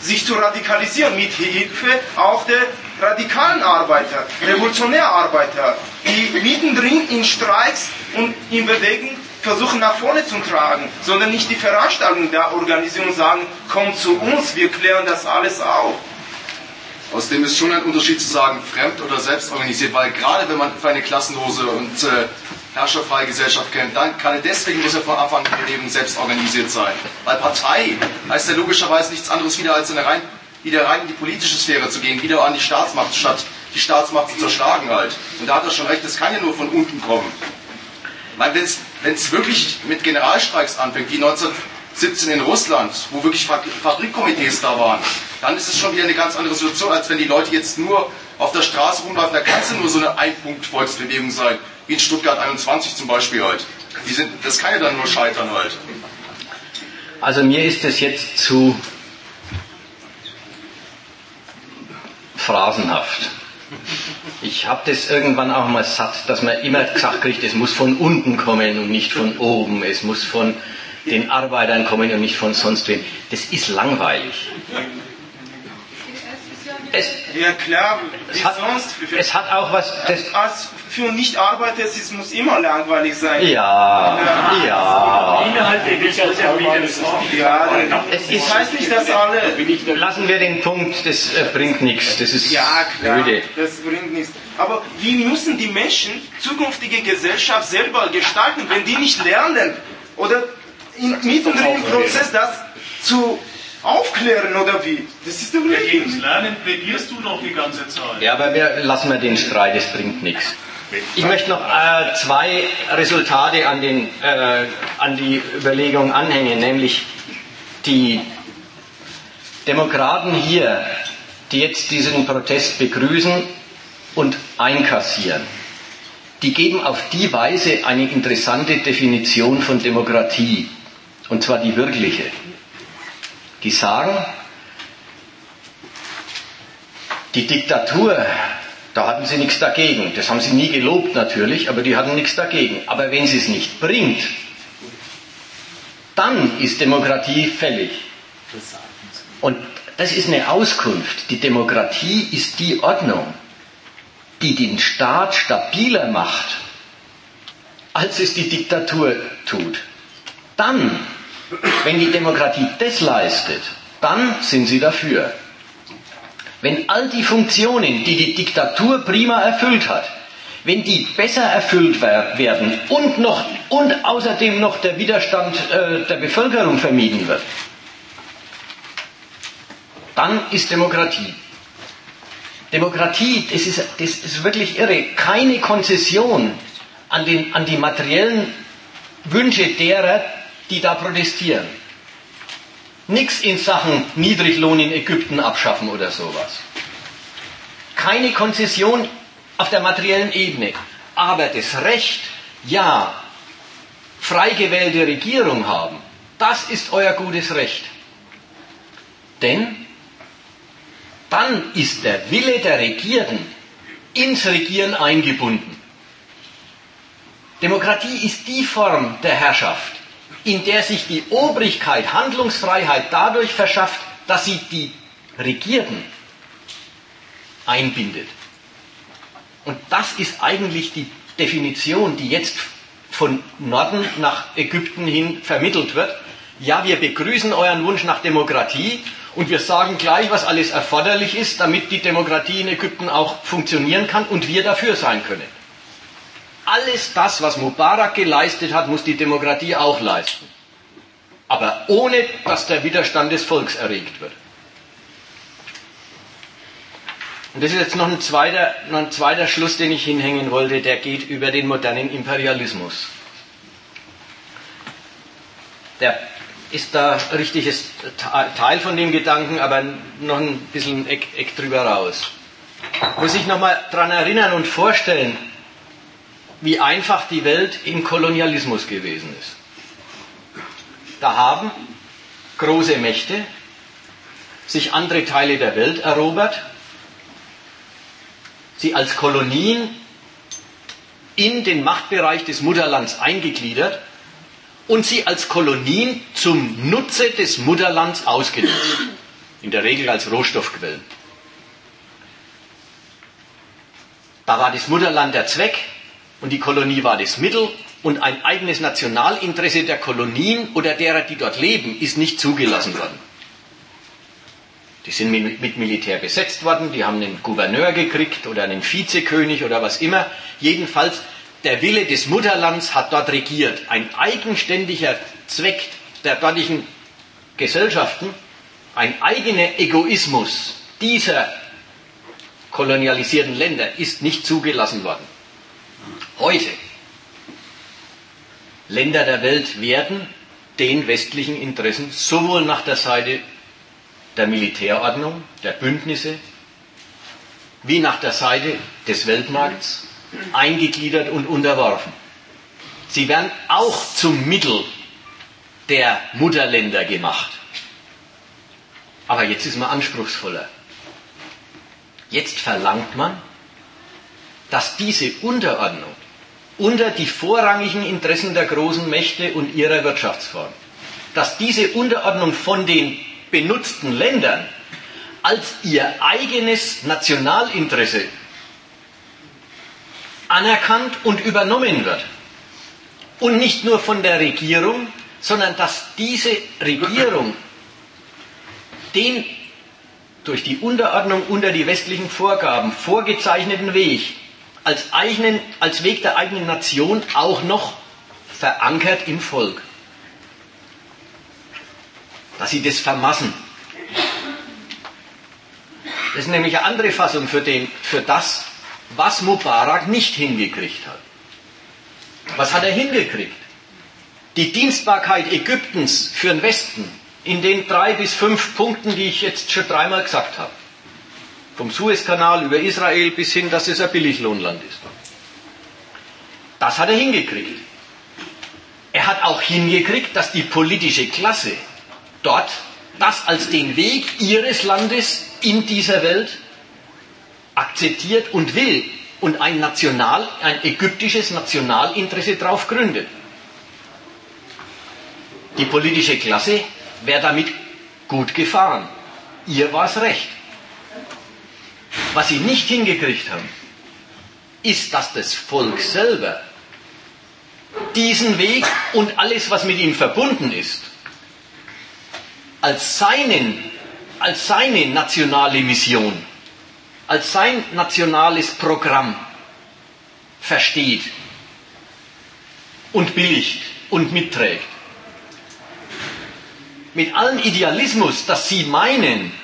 sich zu radikalisieren, mit Hilfe auch der radikalen Arbeiter, Revolutionärarbeiter, die mittendrin in Streiks und in Bewegung versuchen nach vorne zu tragen, sondern nicht die Veranstaltung der Organisation sagen, komm zu uns, wir klären das alles auf. Außerdem ist schon ein Unterschied zu sagen, fremd oder selbst organisiert, weil gerade wenn man für eine klassenlose und äh, herrscherfreie Gesellschaft kämpft, dann er deswegen muss er von Anfang an Leben selbst organisiert sein. Weil Partei heißt ja logischerweise nichts anderes wieder als in rein, wieder rein in die politische Sphäre zu gehen, wieder an die Staatsmacht, statt die Staatsmacht zu zerschlagen halt. Und da hat er schon recht, das kann ja nur von unten kommen. Weil wenn es wirklich mit Generalstreiks anfängt, wie 1917 in Russland, wo wirklich Fabrikkomitees da waren, dann ist es schon wieder eine ganz andere Situation, als wenn die Leute jetzt nur auf der Straße rumlaufen. Da kann es nur so eine Einpunkt-Volksbewegung sein, wie in Stuttgart 21 zum Beispiel halt. Sind, das kann ja dann nur scheitern halt. Also mir ist es jetzt zu phrasenhaft. Ich habe das irgendwann auch mal satt, dass man immer gesagt kriegt, es muss von unten kommen und nicht von oben. Es muss von den Arbeitern kommen und nicht von sonst wem. Das ist langweilig. Es, ja klar, es hat, sonst. Es hat auch was. Das als für Nicht-Arbeiter es muss immer langweilig sein. Ja, ja. ja. Innerhalb der Gesellschaft Ja, es ist, heißt nicht, dass alle. Lassen wir den Punkt, das äh, bringt nichts. Das ist ja, klar, öde. Das bringt nichts. Aber wie müssen die Menschen zukünftige Gesellschaft selber gestalten, wenn die nicht lernen oder in, mittendrin im Prozess das zu aufklären oder wie? Das ist doch nicht. Gegen Lernen plädierst du noch die ganze Zeit. Ja, aber wir lassen wir den Streit, das bringt nichts. Ich möchte noch äh, zwei Resultate an, den, äh, an die Überlegung anhängen, nämlich die Demokraten hier, die jetzt diesen Protest begrüßen und einkassieren, die geben auf die Weise eine interessante Definition von Demokratie, und zwar die wirkliche. Die sagen, die Diktatur da hatten sie nichts dagegen. Das haben sie nie gelobt natürlich, aber die hatten nichts dagegen. Aber wenn sie es nicht bringt, dann ist Demokratie fällig. Und das ist eine Auskunft. Die Demokratie ist die Ordnung, die den Staat stabiler macht, als es die Diktatur tut. Dann, wenn die Demokratie das leistet, dann sind sie dafür. Wenn all die Funktionen, die die Diktatur prima erfüllt hat, wenn die besser erfüllt werden und, noch, und außerdem noch der Widerstand äh, der Bevölkerung vermieden wird, dann ist Demokratie. Demokratie, das ist, das ist wirklich irre. Keine Konzession an, den, an die materiellen Wünsche derer, die da protestieren. Nichts in Sachen Niedriglohn in Ägypten abschaffen oder sowas. Keine Konzession auf der materiellen Ebene. Aber das Recht, ja, frei gewählte Regierung haben, das ist euer gutes Recht. Denn dann ist der Wille der Regierten ins Regieren eingebunden. Demokratie ist die Form der Herrschaft, in der sich die Obrigkeit Handlungsfreiheit dadurch verschafft, dass sie die Regierten einbindet. Und das ist eigentlich die Definition, die jetzt von Norden nach Ägypten hin vermittelt wird. Ja, wir begrüßen euren Wunsch nach Demokratie und wir sagen gleich, was alles erforderlich ist, damit die Demokratie in Ägypten auch funktionieren kann und wir dafür sein können. Alles das, was Mubarak geleistet hat, muss die Demokratie auch leisten. Aber ohne, dass der Widerstand des Volks erregt wird. Und das ist jetzt noch ein, zweiter, noch ein zweiter Schluss, den ich hinhängen wollte, der geht über den modernen Imperialismus. Der ist da richtiges Teil von dem Gedanken, aber noch ein bisschen Eck, Eck drüber raus. Muss ich nochmal daran erinnern und vorstellen, wie einfach die Welt im Kolonialismus gewesen ist. Da haben große Mächte sich andere Teile der Welt erobert, sie als Kolonien in den Machtbereich des Mutterlands eingegliedert und sie als Kolonien zum Nutze des Mutterlands ausgenutzt. In der Regel als Rohstoffquellen. Da war das Mutterland der Zweck, und die Kolonie war das Mittel und ein eigenes Nationalinteresse der Kolonien oder derer, die dort leben, ist nicht zugelassen worden. Die sind mit Militär besetzt worden, die haben einen Gouverneur gekriegt oder einen Vizekönig oder was immer. Jedenfalls, der Wille des Mutterlands hat dort regiert. Ein eigenständiger Zweck der dortigen Gesellschaften, ein eigener Egoismus dieser kolonialisierten Länder ist nicht zugelassen worden. Heute. Länder der Welt werden den westlichen Interessen sowohl nach der Seite der Militärordnung, der Bündnisse, wie nach der Seite des Weltmarkts eingegliedert und unterworfen. Sie werden auch zum Mittel der Mutterländer gemacht. Aber jetzt ist man anspruchsvoller. Jetzt verlangt man, dass diese Unterordnung unter die vorrangigen Interessen der großen Mächte und ihrer Wirtschaftsform, dass diese Unterordnung von den benutzten Ländern als ihr eigenes Nationalinteresse anerkannt und übernommen wird. Und nicht nur von der Regierung, sondern dass diese Regierung den durch die Unterordnung unter die westlichen Vorgaben vorgezeichneten Weg als, eigenen, als Weg der eigenen Nation auch noch verankert im Volk. Dass sie das vermassen. Das ist nämlich eine andere Fassung für, den, für das, was Mubarak nicht hingekriegt hat. Was hat er hingekriegt? Die Dienstbarkeit Ägyptens für den Westen in den drei bis fünf Punkten, die ich jetzt schon dreimal gesagt habe. Vom Suezkanal über Israel bis hin, dass es ein Billiglohnland ist. Das hat er hingekriegt. Er hat auch hingekriegt, dass die politische Klasse dort das als den Weg ihres Landes in dieser Welt akzeptiert und will und ein National, ein ägyptisches Nationalinteresse darauf gründet. Die politische Klasse wäre damit gut gefahren. Ihr war es recht. Was sie nicht hingekriegt haben, ist, dass das Volk selber diesen Weg und alles, was mit ihm verbunden ist, als, seinen, als seine nationale Mission, als sein nationales Programm versteht und billigt und mitträgt. Mit allem Idealismus, dass sie meinen,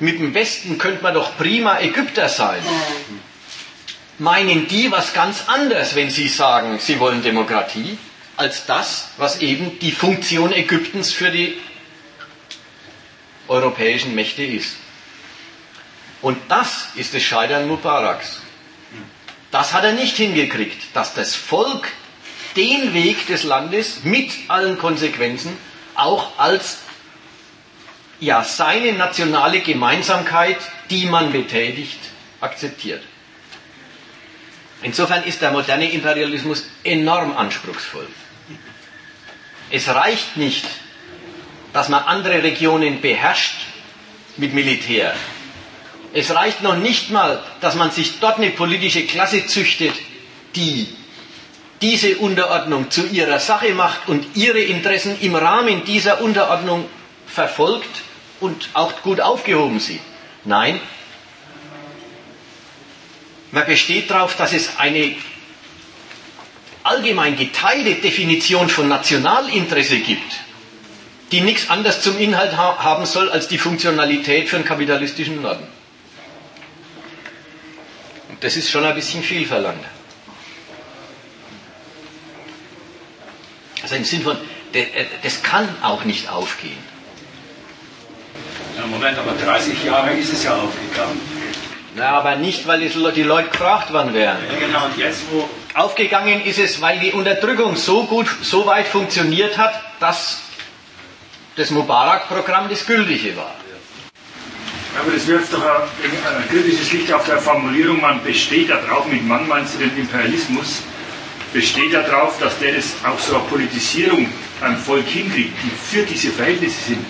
mit dem Westen könnte man doch prima Ägypter sein. Meinen die was ganz anderes, wenn sie sagen, sie wollen Demokratie, als das, was eben die Funktion Ägyptens für die europäischen Mächte ist. Und das ist das Scheitern Mubaraks. Das hat er nicht hingekriegt, dass das Volk den Weg des Landes mit allen Konsequenzen auch als ja, seine nationale Gemeinsamkeit, die man betätigt, akzeptiert. Insofern ist der moderne Imperialismus enorm anspruchsvoll. Es reicht nicht, dass man andere Regionen beherrscht mit Militär. Es reicht noch nicht mal, dass man sich dort eine politische Klasse züchtet, die diese Unterordnung zu ihrer Sache macht und ihre Interessen im Rahmen dieser Unterordnung verfolgt und auch gut aufgehoben sieht. Nein, man besteht darauf, dass es eine allgemein geteilte Definition von Nationalinteresse gibt, die nichts anderes zum Inhalt ha haben soll als die Funktionalität für einen kapitalistischen Norden. Und das ist schon ein bisschen viel verlangt. Also im Sinn von, äh, das kann auch nicht aufgehen. Ja, Moment, aber 30 Jahre ist es ja aufgegangen. Na, aber nicht, weil die Leute gefragt worden wären. Ja, genau, und jetzt wo. Aufgegangen ist es, weil die Unterdrückung so gut, so weit funktioniert hat, dass das Mubarak-Programm das gültige war. Aber das wirft doch ein, ein kritisches Licht auf der Formulierung, man besteht darauf, mit Mann meinst du den Imperialismus, besteht darauf, dass der das auch so eine Politisierung beim Volk hinkriegt, die für diese Verhältnisse sind.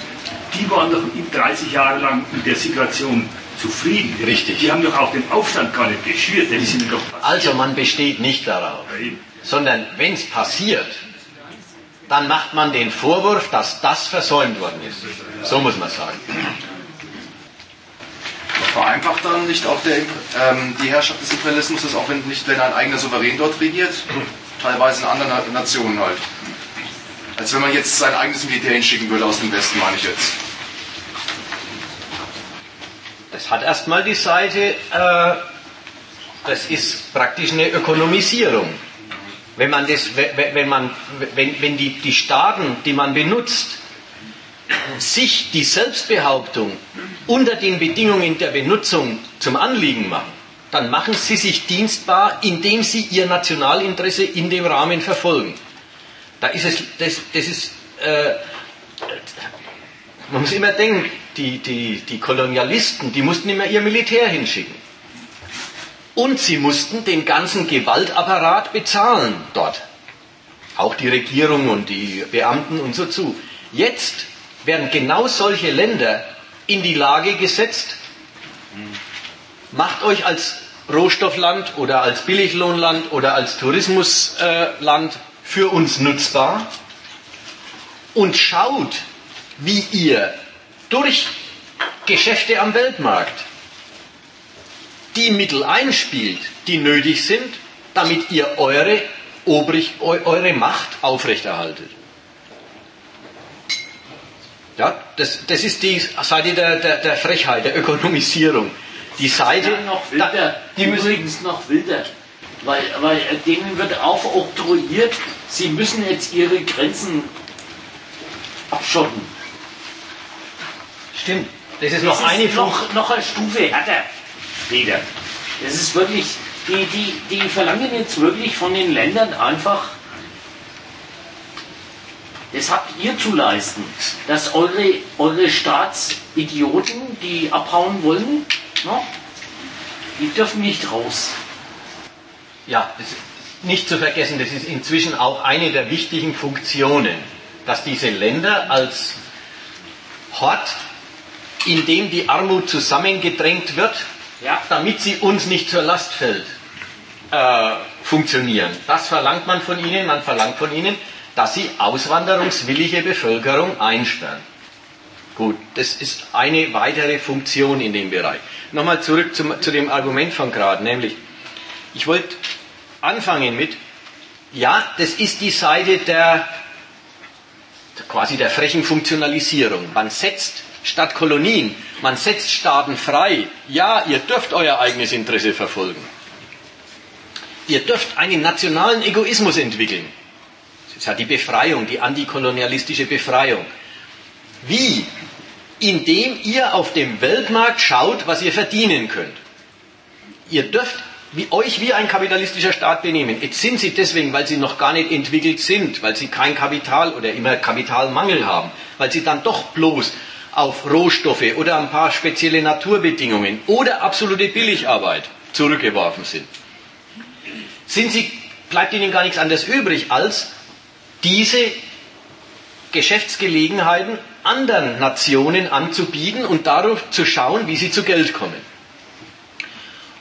Die waren doch 30 Jahre lang in der Situation zufrieden. Richtig. Die haben doch auch den Aufstand gar nicht geschürt. Die sind doch also man besteht nicht darauf, sondern wenn es passiert, dann macht man den Vorwurf, dass das versäumt worden ist. So muss man sagen. Vereinfacht dann nicht auch der, ähm, die Herrschaft des Imperialismus, auch wenn nicht wenn ein eigener Souverän dort regiert, teilweise in anderen Nationen halt. Als wenn man jetzt sein eigenes Militär hinschicken würde aus dem Westen, meine ich jetzt. Das hat erstmal die Seite, äh, das ist praktisch eine Ökonomisierung. Wenn man das, wenn man, wenn, wenn die, die Staaten, die man benutzt, sich die Selbstbehauptung unter den Bedingungen der Benutzung zum Anliegen machen, dann machen sie sich dienstbar, indem sie ihr Nationalinteresse in dem Rahmen verfolgen. Da ist es, das, das ist, äh, man muss immer denken, die, die, die Kolonialisten, die mussten immer ihr Militär hinschicken. Und sie mussten den ganzen Gewaltapparat bezahlen dort. Auch die Regierung und die Beamten und so zu. Jetzt werden genau solche Länder in die Lage gesetzt, macht euch als Rohstoffland oder als Billiglohnland oder als Tourismusland für uns nutzbar und schaut, wie ihr durch Geschäfte am Weltmarkt die Mittel einspielt, die nötig sind, damit ihr eure, obrig, eure Macht aufrechterhaltet. Ja, das, das ist die Seite der, der, der Frechheit, der Ökonomisierung. Die Seite, ja, noch wilder, da, die übrigens noch wilder, weil, weil denen wird aufoktroyiert, sie müssen jetzt ihre Grenzen abschotten. Stimmt. Das ist noch das eine ist noch, noch eine Stufe härter, Peter. Das ist wirklich, die, die, die verlangen jetzt wirklich von den Ländern einfach, das habt ihr zu leisten, dass eure, eure Staatsidioten, die abhauen wollen, no, die dürfen nicht raus. Ja, nicht zu vergessen, das ist inzwischen auch eine der wichtigen Funktionen, dass diese Länder als Hort in dem die Armut zusammengedrängt wird, ja. damit sie uns nicht zur Last fällt, äh, funktionieren. Das verlangt man von ihnen. Man verlangt von ihnen, dass sie auswanderungswillige Bevölkerung einsperren. Gut, das ist eine weitere Funktion in dem Bereich. Nochmal zurück zum, zu dem Argument von gerade, nämlich, ich wollte anfangen mit, ja, das ist die Seite der quasi der frechen Funktionalisierung. Man setzt statt Kolonien. Man setzt Staaten frei. Ja, ihr dürft euer eigenes Interesse verfolgen. Ihr dürft einen nationalen Egoismus entwickeln. Das ist ja die Befreiung, die antikolonialistische Befreiung. Wie? Indem ihr auf dem Weltmarkt schaut, was ihr verdienen könnt. Ihr dürft wie, euch wie ein kapitalistischer Staat benehmen. Jetzt sind sie deswegen, weil sie noch gar nicht entwickelt sind, weil sie kein Kapital oder immer Kapitalmangel haben, weil sie dann doch bloß auf Rohstoffe oder ein paar spezielle Naturbedingungen oder absolute Billigarbeit zurückgeworfen sind, sind sie, bleibt ihnen gar nichts anderes übrig, als diese Geschäftsgelegenheiten anderen Nationen anzubieten und darauf zu schauen, wie sie zu Geld kommen.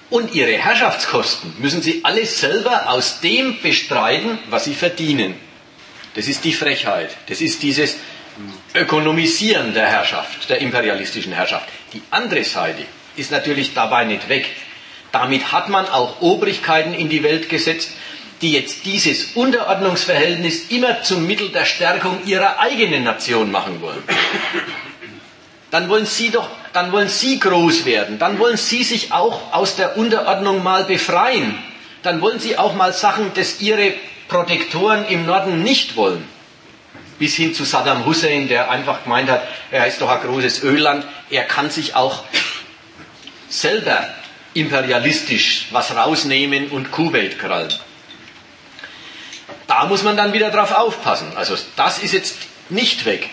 Und ihre Herrschaftskosten müssen sie alles selber aus dem bestreiten, was sie verdienen. Das ist die Frechheit. Das ist dieses Ökonomisieren der Herrschaft, der imperialistischen Herrschaft. Die andere Seite ist natürlich dabei nicht weg. Damit hat man auch Obrigkeiten in die Welt gesetzt, die jetzt dieses Unterordnungsverhältnis immer zum Mittel der Stärkung ihrer eigenen Nation machen wollen. Dann wollen sie doch, dann wollen sie groß werden, dann wollen sie sich auch aus der Unterordnung mal befreien, dann wollen sie auch mal Sachen, das ihre Protektoren im Norden nicht wollen bis hin zu Saddam Hussein, der einfach gemeint hat, er ist doch ein großes Ölland, er kann sich auch selber imperialistisch was rausnehmen und Kuwait krallen. Da muss man dann wieder drauf aufpassen. Also das ist jetzt nicht weg.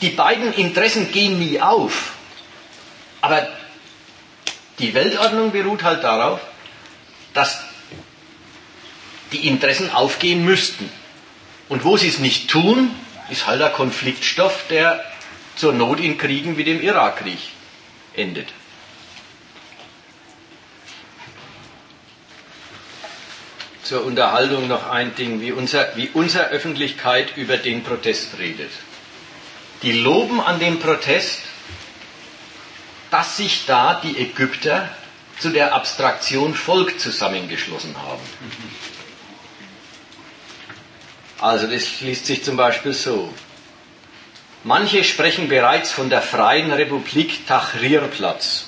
Die beiden Interessen gehen nie auf. Aber die Weltordnung beruht halt darauf, dass die Interessen aufgehen müssten. Und wo sie es nicht tun, ist halt der Konfliktstoff, der zur Not in Kriegen wie dem Irakkrieg endet. Zur Unterhaltung noch ein Ding, wie, unser, wie unsere Öffentlichkeit über den Protest redet. Die loben an dem Protest, dass sich da die Ägypter zu der Abstraktion Volk zusammengeschlossen haben. Also das liest sich zum Beispiel so. Manche sprechen bereits von der Freien Republik Tahrirplatz.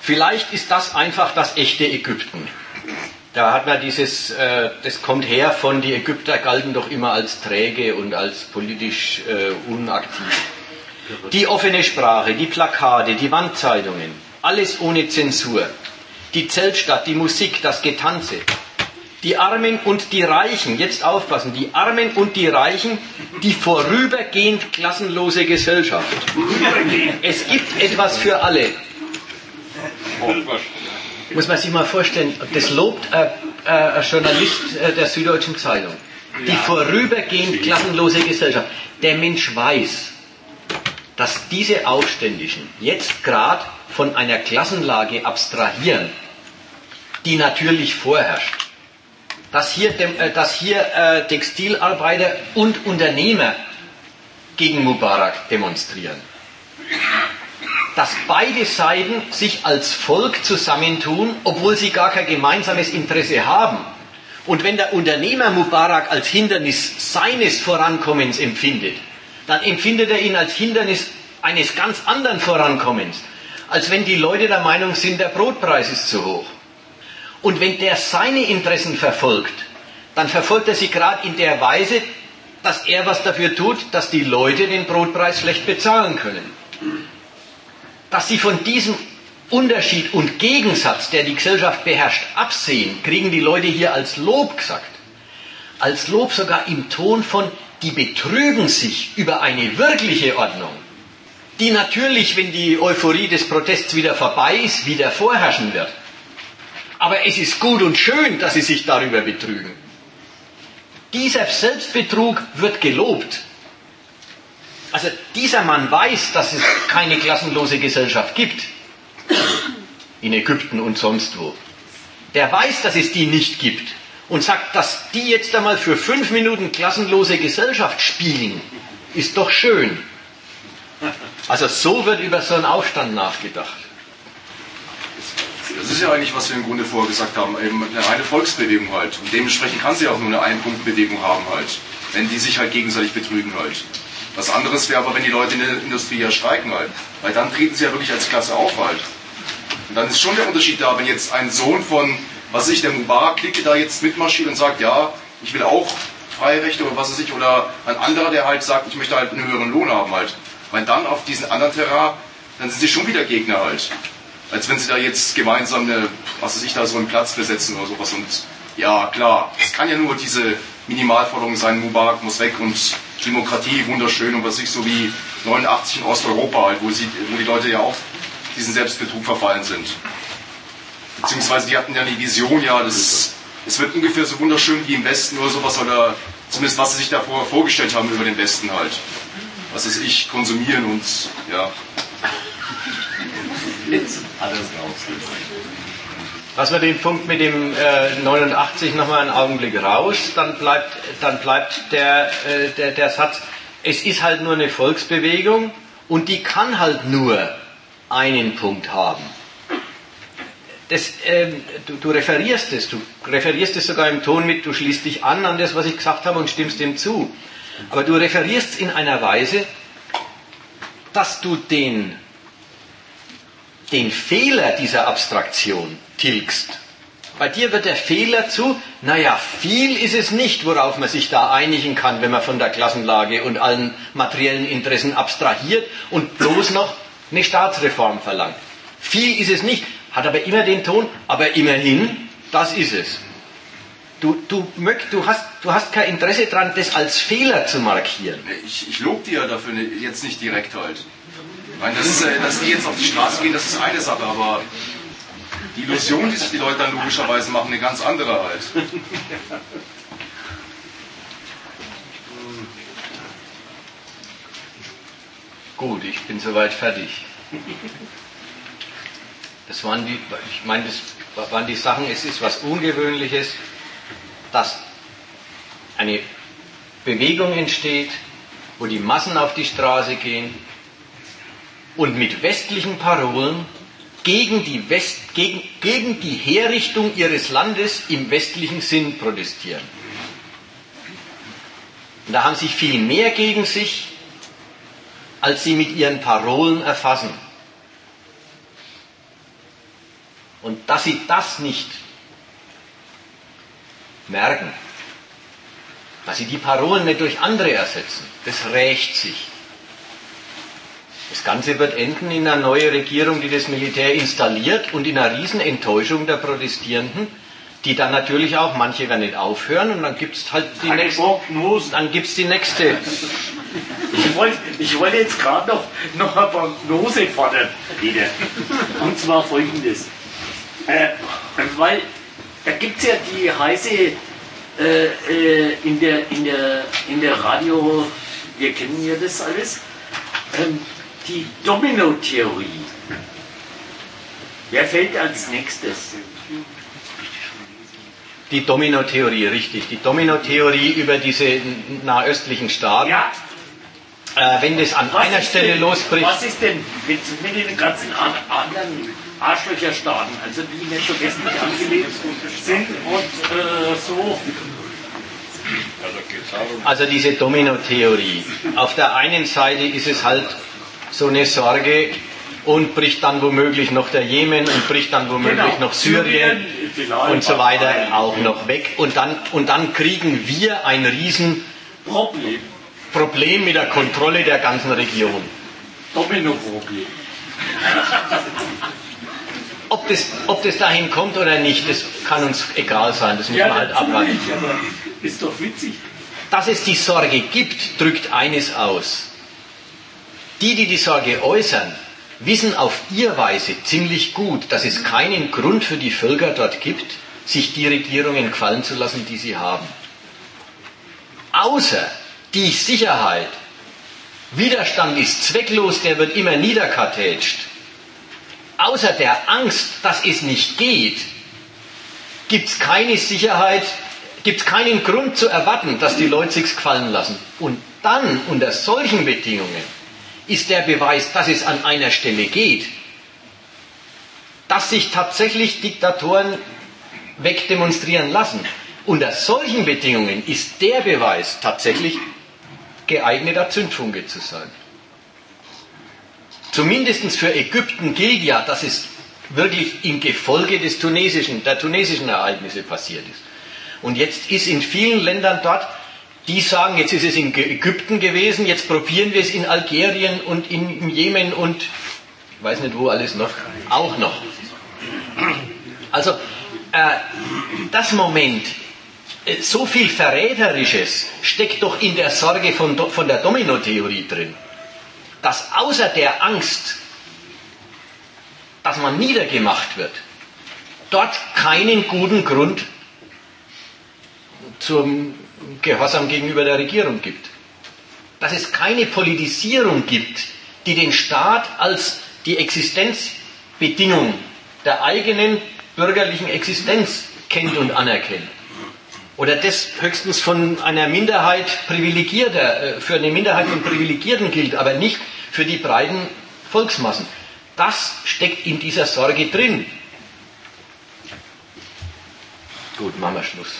Vielleicht ist das einfach das echte Ägypten. Da hat man dieses, äh, das kommt her von, die Ägypter galten doch immer als träge und als politisch äh, unaktiv. Die offene Sprache, die Plakate, die Wandzeitungen, alles ohne Zensur. Die Zeltstadt, die Musik, das Getanze, Die Armen und die Reichen, jetzt aufpassen, die Armen und die Reichen, die vorübergehend klassenlose Gesellschaft. Es gibt etwas für alle. Muss man sich mal vorstellen, das lobt äh, äh, ein Journalist äh, der Süddeutschen Zeitung. Die vorübergehend klassenlose Gesellschaft. Der Mensch weiß, dass diese Aufständischen jetzt gerade von einer Klassenlage abstrahieren, die natürlich vorherrscht dass hier, äh, dass hier äh, Textilarbeiter und Unternehmer gegen Mubarak demonstrieren. Dass beide Seiten sich als Volk zusammentun, obwohl sie gar kein gemeinsames Interesse haben. Und wenn der Unternehmer Mubarak als Hindernis seines Vorankommens empfindet, dann empfindet er ihn als Hindernis eines ganz anderen Vorankommens, als wenn die Leute der Meinung sind, der Brotpreis ist zu hoch. Und wenn der seine Interessen verfolgt, dann verfolgt er sie gerade in der Weise, dass er was dafür tut, dass die Leute den Brotpreis schlecht bezahlen können. Dass sie von diesem Unterschied und Gegensatz, der die Gesellschaft beherrscht, absehen, kriegen die Leute hier als Lob gesagt. Als Lob sogar im Ton von, die betrügen sich über eine wirkliche Ordnung, die natürlich, wenn die Euphorie des Protests wieder vorbei ist, wieder vorherrschen wird. Aber es ist gut und schön, dass sie sich darüber betrügen. Dieser Selbstbetrug wird gelobt. Also dieser Mann weiß, dass es keine klassenlose Gesellschaft gibt. In Ägypten und sonst wo. Der weiß, dass es die nicht gibt. Und sagt, dass die jetzt einmal für fünf Minuten klassenlose Gesellschaft spielen, ist doch schön. Also so wird über so einen Aufstand nachgedacht. Das ist ja eigentlich, was wir im Grunde vorher gesagt haben, eben eine reine Volksbewegung halt. Und dementsprechend kann sie auch nur eine Ein-Punkt-Bewegung haben halt, wenn die sich halt gegenseitig betrügen halt. Was anderes wäre aber, wenn die Leute in der Industrie ja streiken halt. Weil dann treten sie ja wirklich als Klasse auf halt. Und dann ist schon der Unterschied da, wenn jetzt ein Sohn von, was weiß ich, der Mubarak-Clique da jetzt mitmarschiert und sagt, ja, ich will auch freie Rechte oder was weiß ich, oder ein anderer, der halt sagt, ich möchte halt einen höheren Lohn haben halt. Weil dann auf diesen anderen Terrain, dann sind sie schon wieder Gegner halt als wenn sie da jetzt gemeinsam eine, was weiß ich, da so einen Platz besetzen oder sowas. Und ja, klar, es kann ja nur diese Minimalforderung sein, Mubarak muss weg und Demokratie wunderschön und was ich so wie 89 in Osteuropa halt, wo, sie, wo die Leute ja auch diesen Selbstbetrug verfallen sind. Beziehungsweise die hatten ja die Vision, ja, das, es wird ungefähr so wunderschön wie im Westen oder sowas, oder zumindest was sie sich davor vorgestellt haben über den Westen halt. Was ist ich, konsumieren und ja. Jetzt alles raus. Lassen wir den Punkt mit dem äh, 89 nochmal einen Augenblick raus, dann bleibt, dann bleibt der, äh, der, der Satz, es ist halt nur eine Volksbewegung und die kann halt nur einen Punkt haben. Das, ähm, du, du, referierst es, du referierst es sogar im Ton mit, du schließt dich an an das, was ich gesagt habe und stimmst dem zu. Aber du referierst es in einer Weise, dass du den den Fehler dieser Abstraktion tilgst. Bei dir wird der Fehler zu, naja, viel ist es nicht, worauf man sich da einigen kann, wenn man von der Klassenlage und allen materiellen Interessen abstrahiert und bloß noch eine Staatsreform verlangt. Viel ist es nicht, hat aber immer den Ton, aber immerhin, das ist es. Du, du, möcht, du, hast, du hast kein Interesse daran, das als Fehler zu markieren. Ich, ich lobe dir dafür jetzt nicht direkt halt. Meine, das, äh, dass die jetzt auf die Straße gehen, das ist eine Sache, aber die Illusion, die sich die Leute dann logischerweise machen, eine ganz andere halt. Gut, ich bin soweit fertig. Das waren die, ich meine, das waren die Sachen, es ist was Ungewöhnliches, dass eine Bewegung entsteht, wo die Massen auf die Straße gehen, und mit westlichen Parolen gegen die, West, gegen, gegen die Herrichtung ihres Landes im westlichen Sinn protestieren. Und da haben sie viel mehr gegen sich, als sie mit ihren Parolen erfassen. Und dass sie das nicht merken, dass sie die Parolen nicht durch andere ersetzen, das rächt sich. Das Ganze wird enden in einer neuen Regierung, die das Militär installiert und in einer Riesenenttäuschung der Protestierenden, die dann natürlich auch, manche werden nicht aufhören und dann gibt es halt die Keine nächste. Prognosen. Dann gibt es die nächste. Ich wollte ich wollte jetzt gerade noch, noch eine Prognose fordern, Peter. Und zwar folgendes. Äh, weil da gibt es ja die heiße äh, äh, in, der, in, der, in der Radio, wir kennen ja das alles, ähm, die Domino-Theorie. Wer fällt als nächstes? Die Domino-Theorie, richtig. Die Domino-Theorie über diese nahöstlichen Staaten. Ja, Äh, wenn das an was einer Stelle denn, losbricht. Was ist denn mit, mit den ganzen an, anderen Arschlöcherstaaten, also die nicht so westlich angelegt sind und äh, so Also diese Domino-Theorie. Auf der einen Seite ist es halt so eine Sorge und bricht dann womöglich noch der Jemen und bricht dann womöglich Genau. noch Syrien und so weiter auch noch weg. Und dann, und dann kriegen wir ein riesen Problem, Problem mit der Kontrolle der ganzen Region. Domino-Problem. Ob das, ob das dahin kommt oder nicht, das kann uns egal sein. Das muss man halt abwarten. ist doch witzig. Dass es die Sorge gibt, drückt eines aus. Die, die die Sorge äußern, wissen auf ihre Weise ziemlich gut, dass es keinen Grund für die Völker dort gibt, sich die Regierungen gefallen zu lassen, die sie haben. Außer die Sicherheit, Widerstand ist zwecklos, der wird immer niederkartätscht. Außer der Angst, dass es nicht geht, gibt es keine Sicherheit, gibt es keinen Grund zu erwarten, dass die Leute sich's gefallen lassen. Und dann, unter solchen Bedingungen, ist der Beweis, dass es an einer Stelle geht, dass sich tatsächlich Diktatoren wegdemonstrieren lassen. Unter solchen Bedingungen ist der Beweis tatsächlich geeigneter Zündfunke zu sein. Zumindest für Ägypten gilt ja, dass es wirklich im Gefolge des tunesischen, der tunesischen Ereignisse passiert ist. Und jetzt ist in vielen Ländern dort, die sagen, jetzt ist es in Ägypten gewesen, jetzt probieren wir es in Algerien und in, im Jemen und ich weiß nicht wo alles noch, auch noch. Also äh, das Moment, äh, so viel Verräterisches steckt doch in der Sorge von, von der Domino-Theorie drin, dass außer der Angst, dass man niedergemacht wird, dort keinen guten Grund zum Gehorsam gegenüber der Regierung gibt. Dass es keine Politisierung gibt, die den Staat als die Existenzbedingung der eigenen bürgerlichen Existenz kennt und anerkennt. Oder das höchstens von einer Minderheit privilegierter, äh, für eine Minderheit von Privilegierten gilt, aber nicht für die breiten Volksmassen. Das steckt in dieser Sorge drin. Gut, machen wir Schluss.